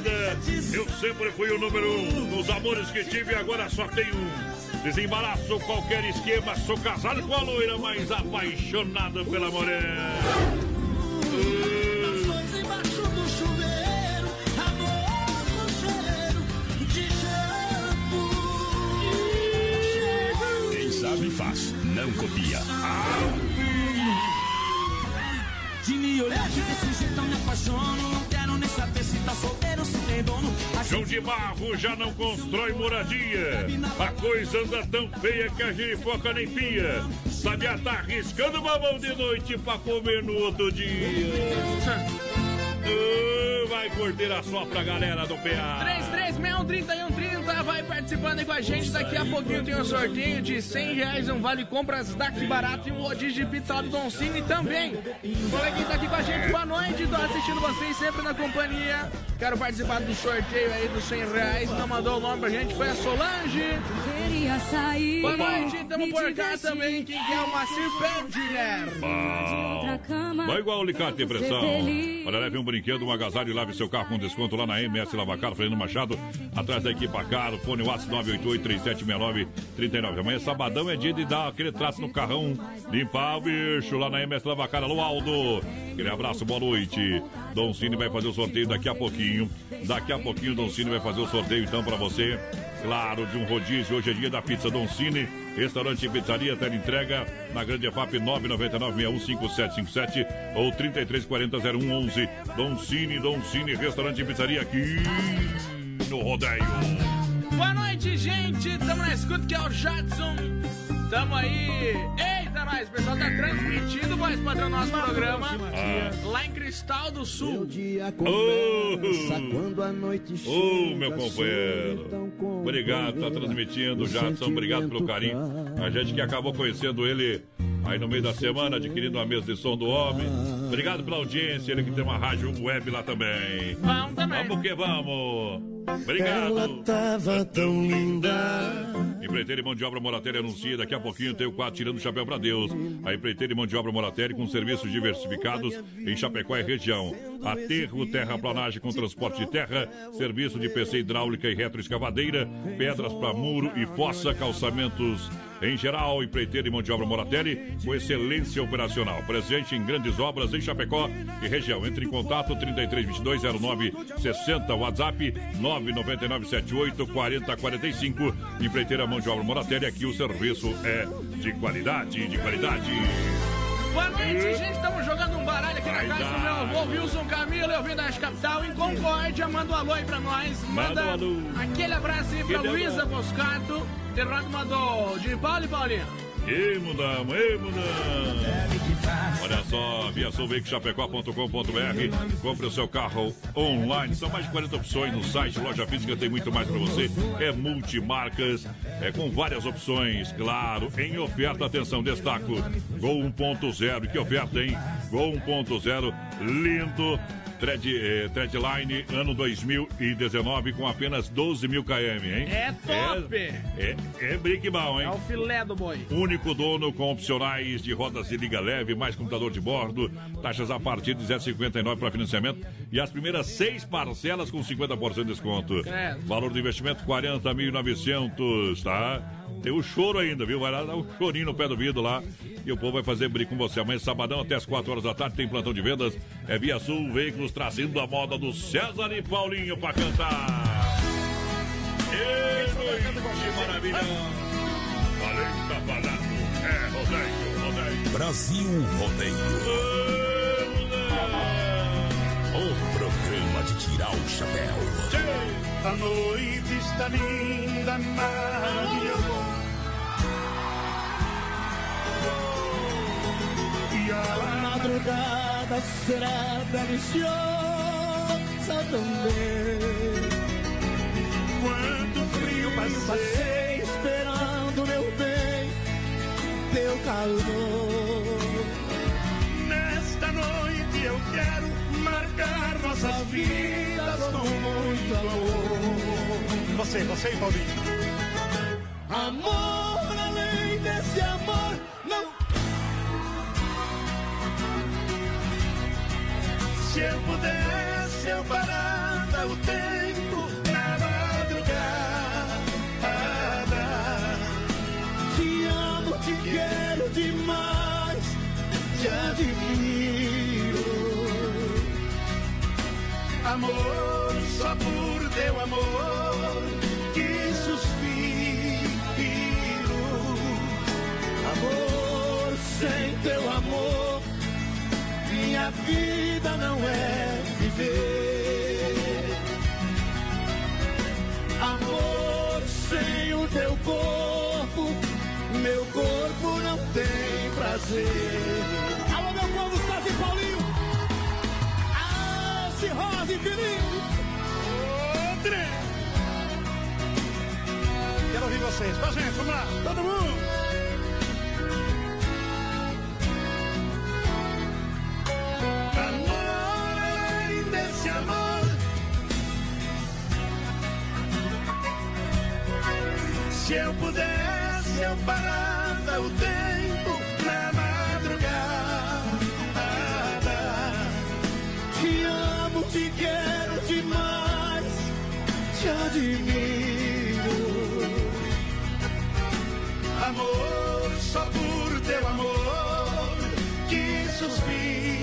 Vida, eu sempre fui o número um. Nos amores que tive, agora só tenho um. Desembaraço qualquer esquema, sou casado com a loira, mas apaixonado pela morena. Quem sabe faz, não copia. De me olhar desse jeito eu me apaixono. De Barro já não constrói moradia. A coisa anda tão feia que a girifoca nem pia. Sabia tá arriscando mamão de noite pra comer no outro dia. Vai curtir a só pra galera do PA. 3361-3130 vai participando aí com a gente. Daqui a pouquinho tem um sorteio de 100 reais, um vale compras daqui barato e um rodízio de pizza lá do Don Cine também. O coleguinha tá aqui com a gente, boa noite, tô assistindo vocês sempre na companhia. Quero participar do sorteio aí dos 100 reais. Não mandou o nome pra gente, foi a Solange. Queria sair. Boa noite, tamo por cá também. Quem quer o Macir? Bom. Vai igual o Licate de pressão. Olha, leve um brinquedo, um agasalho e lave seu carro com desconto lá na MS Lavacar, Fernando Machado, atrás da equipa Caro, fone WhatsApp 988-3769-39. Amanhã, sabadão, é dia de dar aquele traço no carrão, limpar o bicho lá na MS Lavacar. Alô, Aldo. Aquele abraço, boa noite. Dom Cine vai fazer o sorteio daqui a pouquinho. Daqui a pouquinho, Dom Cine vai fazer o sorteio então pra você. Claro, de um rodízio. Hoje é dia da pizza Dom Cine. Restaurante e pizzaria, tela entrega na Grande FAP 999-615757 ou 3340-0111. Dom Cine, Dom Cine, restaurante e pizzaria aqui no Rodeio. Boa noite, gente. Tamo na escuta que é o Jadson. Tamo aí. Eita, nós. O pessoal tá transmitindo, voz padrão, nosso programa. Ah. Lá em Cristal do Sul. Ô, oh, meu companheiro. Obrigado, tá transmitindo, Jadson. Obrigado pelo carinho. A gente que acabou conhecendo ele aí no meio da semana, adquirindo a mesa de som do homem. Obrigado pela audiência, ele que tem uma rádio web lá também. Vamos também. Vamos que vamos. Obrigado. Ela tava tão linda. Empreiteira e mão de obra Moratelli anuncia. Daqui a pouquinho tem o quadro Tirando o Chapéu pra Deus. A empreiteira e mão de obra Moratelli com serviços diversificados em Chapecó e região. Aterro, terraplanagem com transporte de terra, serviço de PC hidráulica e retroescavadeira, pedras para muro e fossa, calçamentos em geral, empreiteira e mão de obra Moratelli, com excelência operacional. Presente em grandes obras em Chapecó e região. Entre em contato 33220960, WhatsApp 999784045. Empreiteira mão de obra Moratelli, aqui o serviço é de qualidade, de qualidade. Boa noite, gente. Estamos jogando um baralho aqui na casa do meu avô Wilson Camilo. Eu vim da capital em Concórdia. Manda um alô aí pra nós. Manda, um aquele abraço aí pra Luísa Boscato. Derrado mandou de Paulo e Paulinho. Ei, mudamos, ei, mudamos. Olha só, viaçãoveicochapecó.com.br Compre o seu carro online. São mais de 40 opções no site. Loja física tem muito mais para você. É multimarcas, é com várias opções, claro. Em oferta, atenção, destaco. Gol 1.0. Que oferta, hein? Gol 1.0. Lindo. Thread, eh, Threadline, ano 2019, com apenas 12 mil km, hein? É top! É, é, é brick bom, hein? É o filé do boi. Único dono com opcionais de rodas de liga leve, mais computador de bordo, taxas a partir de 259 para financiamento e as primeiras seis parcelas com 50% de desconto. Credo. Valor do investimento 40.900, tá? Tem o choro ainda, viu? Vai lá dar um chorinho no pé do vidro lá e o povo vai fazer brinco com você. Amanhã, sabadão, até as 4 horas da tarde, tem plantão de vendas. É Via Sul Veículos trazendo a moda do César e Paulinho pra cantar. Ei, noite maravilhosa. Além tá é rodeio, rodeio. Brasil Rodeio. O programa de tirar o chapéu. A noite está linda, maravilhosa. A madrugada será deliciosa também. Quanto frio Passei esperando, meu bem, teu calor. Nesta noite eu quero marcar nossas vidas com muito amor. Você, você e Paulinho. Amor, além desse amor, Se eu pudesse, eu parava o tempo na madrugada. Te amo, te quero demais, te admiro. Amor, minha vida não é viver. Amor, sem o teu corpo, meu corpo não tem prazer. Alô, meu povo, e Paulinho! Alce, Rosa e Felipe! Outra! Quero ouvir vocês. A gente, vamos lá, todo mundo! Desse amor. Se eu pudesse, eu parava o tempo na madrugada. Te amo, te quero demais, te admiro. Amor, só por teu amor que suspiro.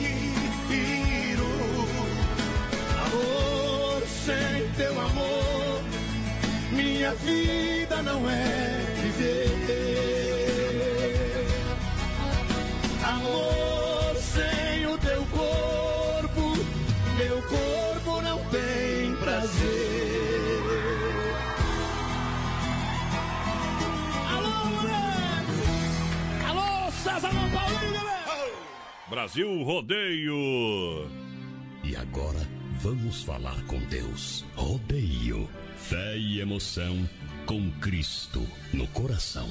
Sem teu amor, minha vida não é viver. Amor, sem o teu corpo, meu corpo não tem prazer. Alô, moleque! Alô, César Paulinho, galera! Brasil Rodeio. E agora vamos falar com Deus. Rodeio. Fé e emoção com Cristo no coração.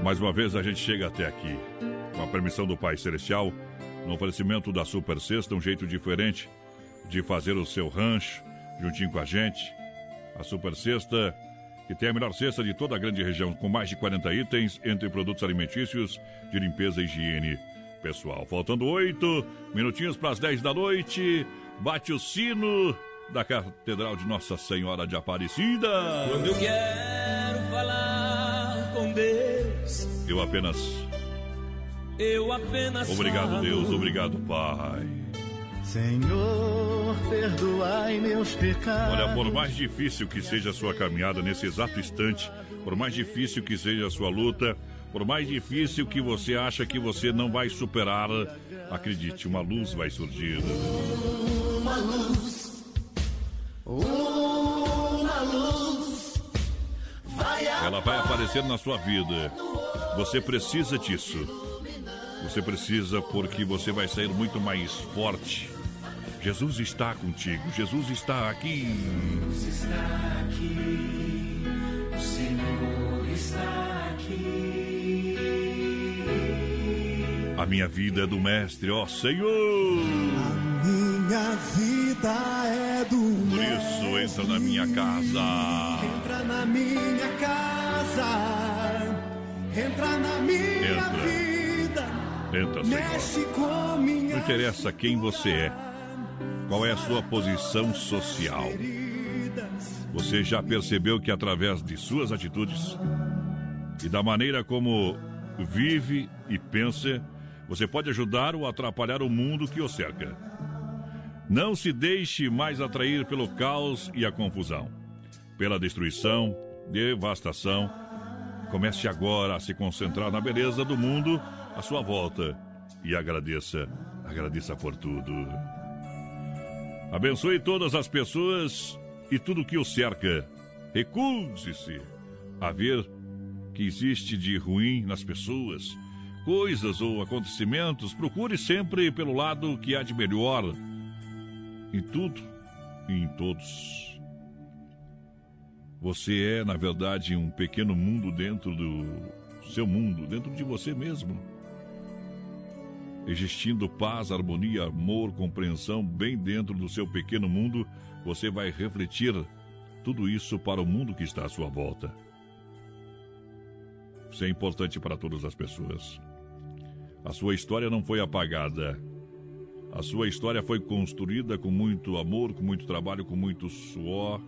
Mais uma vez a gente chega até aqui. Com a permissão do Pai Celestial, no oferecimento da Super Sexta, um jeito diferente de fazer o seu rancho juntinho com a gente. A Super Sexta, que tem a melhor cesta de toda a grande região, com mais de 40 itens entre produtos alimentícios de limpeza e higiene pessoal. Faltando oito minutinhos para as 10 da noite, bate o sino da Catedral de Nossa Senhora de Aparecida. Quando eu quero falar com Deus, Eu apenas. eu apenas Obrigado, falo. Deus. Obrigado, Pai. Senhor, perdoai meus pecados. Olha, por mais difícil que seja a sua caminhada nesse exato instante, por mais difícil que seja a sua luta, por mais difícil que você acha que você não vai superar, acredite, uma luz vai surgir. Uma luz, uma luz, vai Ela vai aparecer na sua vida. Você precisa disso. Você precisa porque você vai sair muito mais forte. Jesus está contigo. Jesus está aqui. Jesus está aqui, o Senhor está aqui. A minha vida é do Mestre, ó Senhor. Minha vida é do Por isso, entra na minha casa. Entra na minha casa, entra na minha Entra. vida, Entra, Senhor. mexe com minha Não interessa quem você é, qual é a sua posição social. Você já percebeu que através de suas atitudes e da maneira como vive e pensa, você pode ajudar ou atrapalhar o mundo que o cerca. Não se deixe mais atrair pelo caos e a confusão, pela destruição, devastação. Comece agora a se concentrar na beleza do mundo à sua volta e agradeça, agradeça por tudo. Abençoe todas as pessoas e tudo que o cerca. Recuse-se a ver que existe de ruim nas pessoas, coisas ou acontecimentos. Procure sempre pelo lado que há de melhor em tudo e em todos. Você é, na verdade, um pequeno mundo dentro do seu mundo, dentro de você mesmo. Existindo paz, harmonia, amor, compreensão bem dentro do seu pequeno mundo, você vai refletir tudo isso para o mundo que está à sua volta. Isso é importante para todas as pessoas. A sua história não foi apagada. A sua história foi construída com muito amor, com muito trabalho, com muito suor.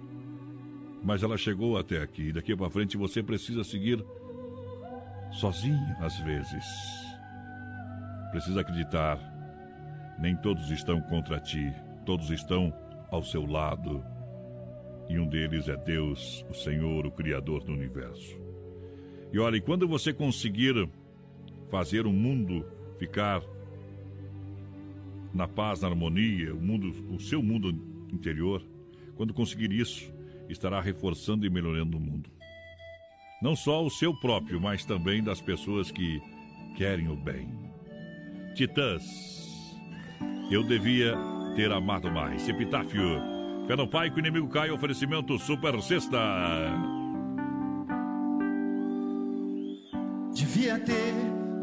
Mas ela chegou até aqui. Daqui para frente você precisa seguir sozinho às vezes. Precisa acreditar. Nem todos estão contra ti, todos estão ao seu lado. E um deles é Deus, o Senhor, o Criador do universo. E olha, e quando você conseguir fazer o mundo ficar na paz, na harmonia, o mundo, o seu mundo interior, quando conseguir isso, estará reforçando e melhorando o mundo. Não só o seu próprio, mas também das pessoas que querem o bem. Titãs, eu devia ter amado mais. Epitáfio, fé no pai que o inimigo cai, oferecimento Super Sexta. Devia ter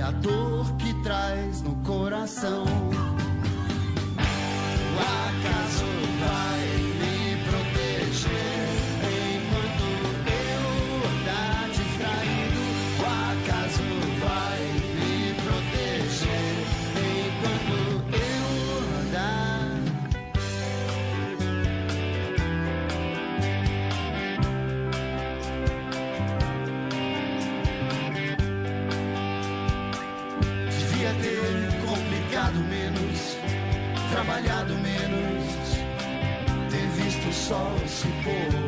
a dor que traz no coração. O acaso visto o sol se pôr.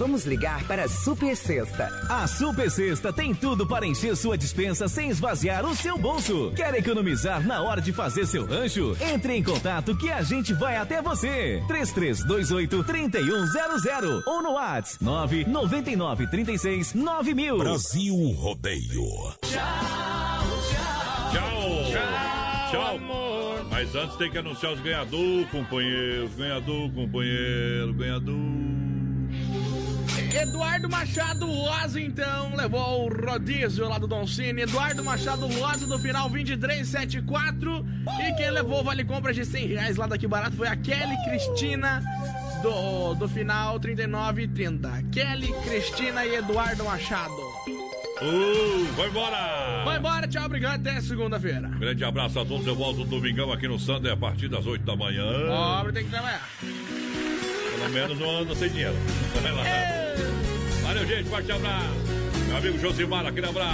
Vamos ligar para a Super Sexta. A Super Sexta tem tudo para encher sua dispensa sem esvaziar o seu bolso. Quer economizar na hora de fazer seu rancho? Entre em contato que a gente vai até você. 3328 3100 ou no WhatsApp 999 36 9000. Brasil Rodeio. Tchau. Tchau. Mas antes tem que anunciar os ganhadores, companheiros. Ganhador, companheiro, ganhador. Eduardo Machado Loza, então, levou o rodízio lá do Don Cine. Eduardo Machado Loza do final 2374. E quem levou o vale compras de 100 reais lá daqui barato foi a Kelly Cristina do, do final 3930. Kelly, Cristina e Eduardo Machado. Uh, vai embora! Vai embora, tchau, obrigado, até segunda-feira. Grande abraço a todos. Eu volto domingão aqui no Sander a partir das 8 da manhã. Pobre tem que trabalhar. Pelo menos não anda sem dinheiro. Vai lá. Valeu, gente. Forte abraço. Meu amigo Josimar, aquele abraço.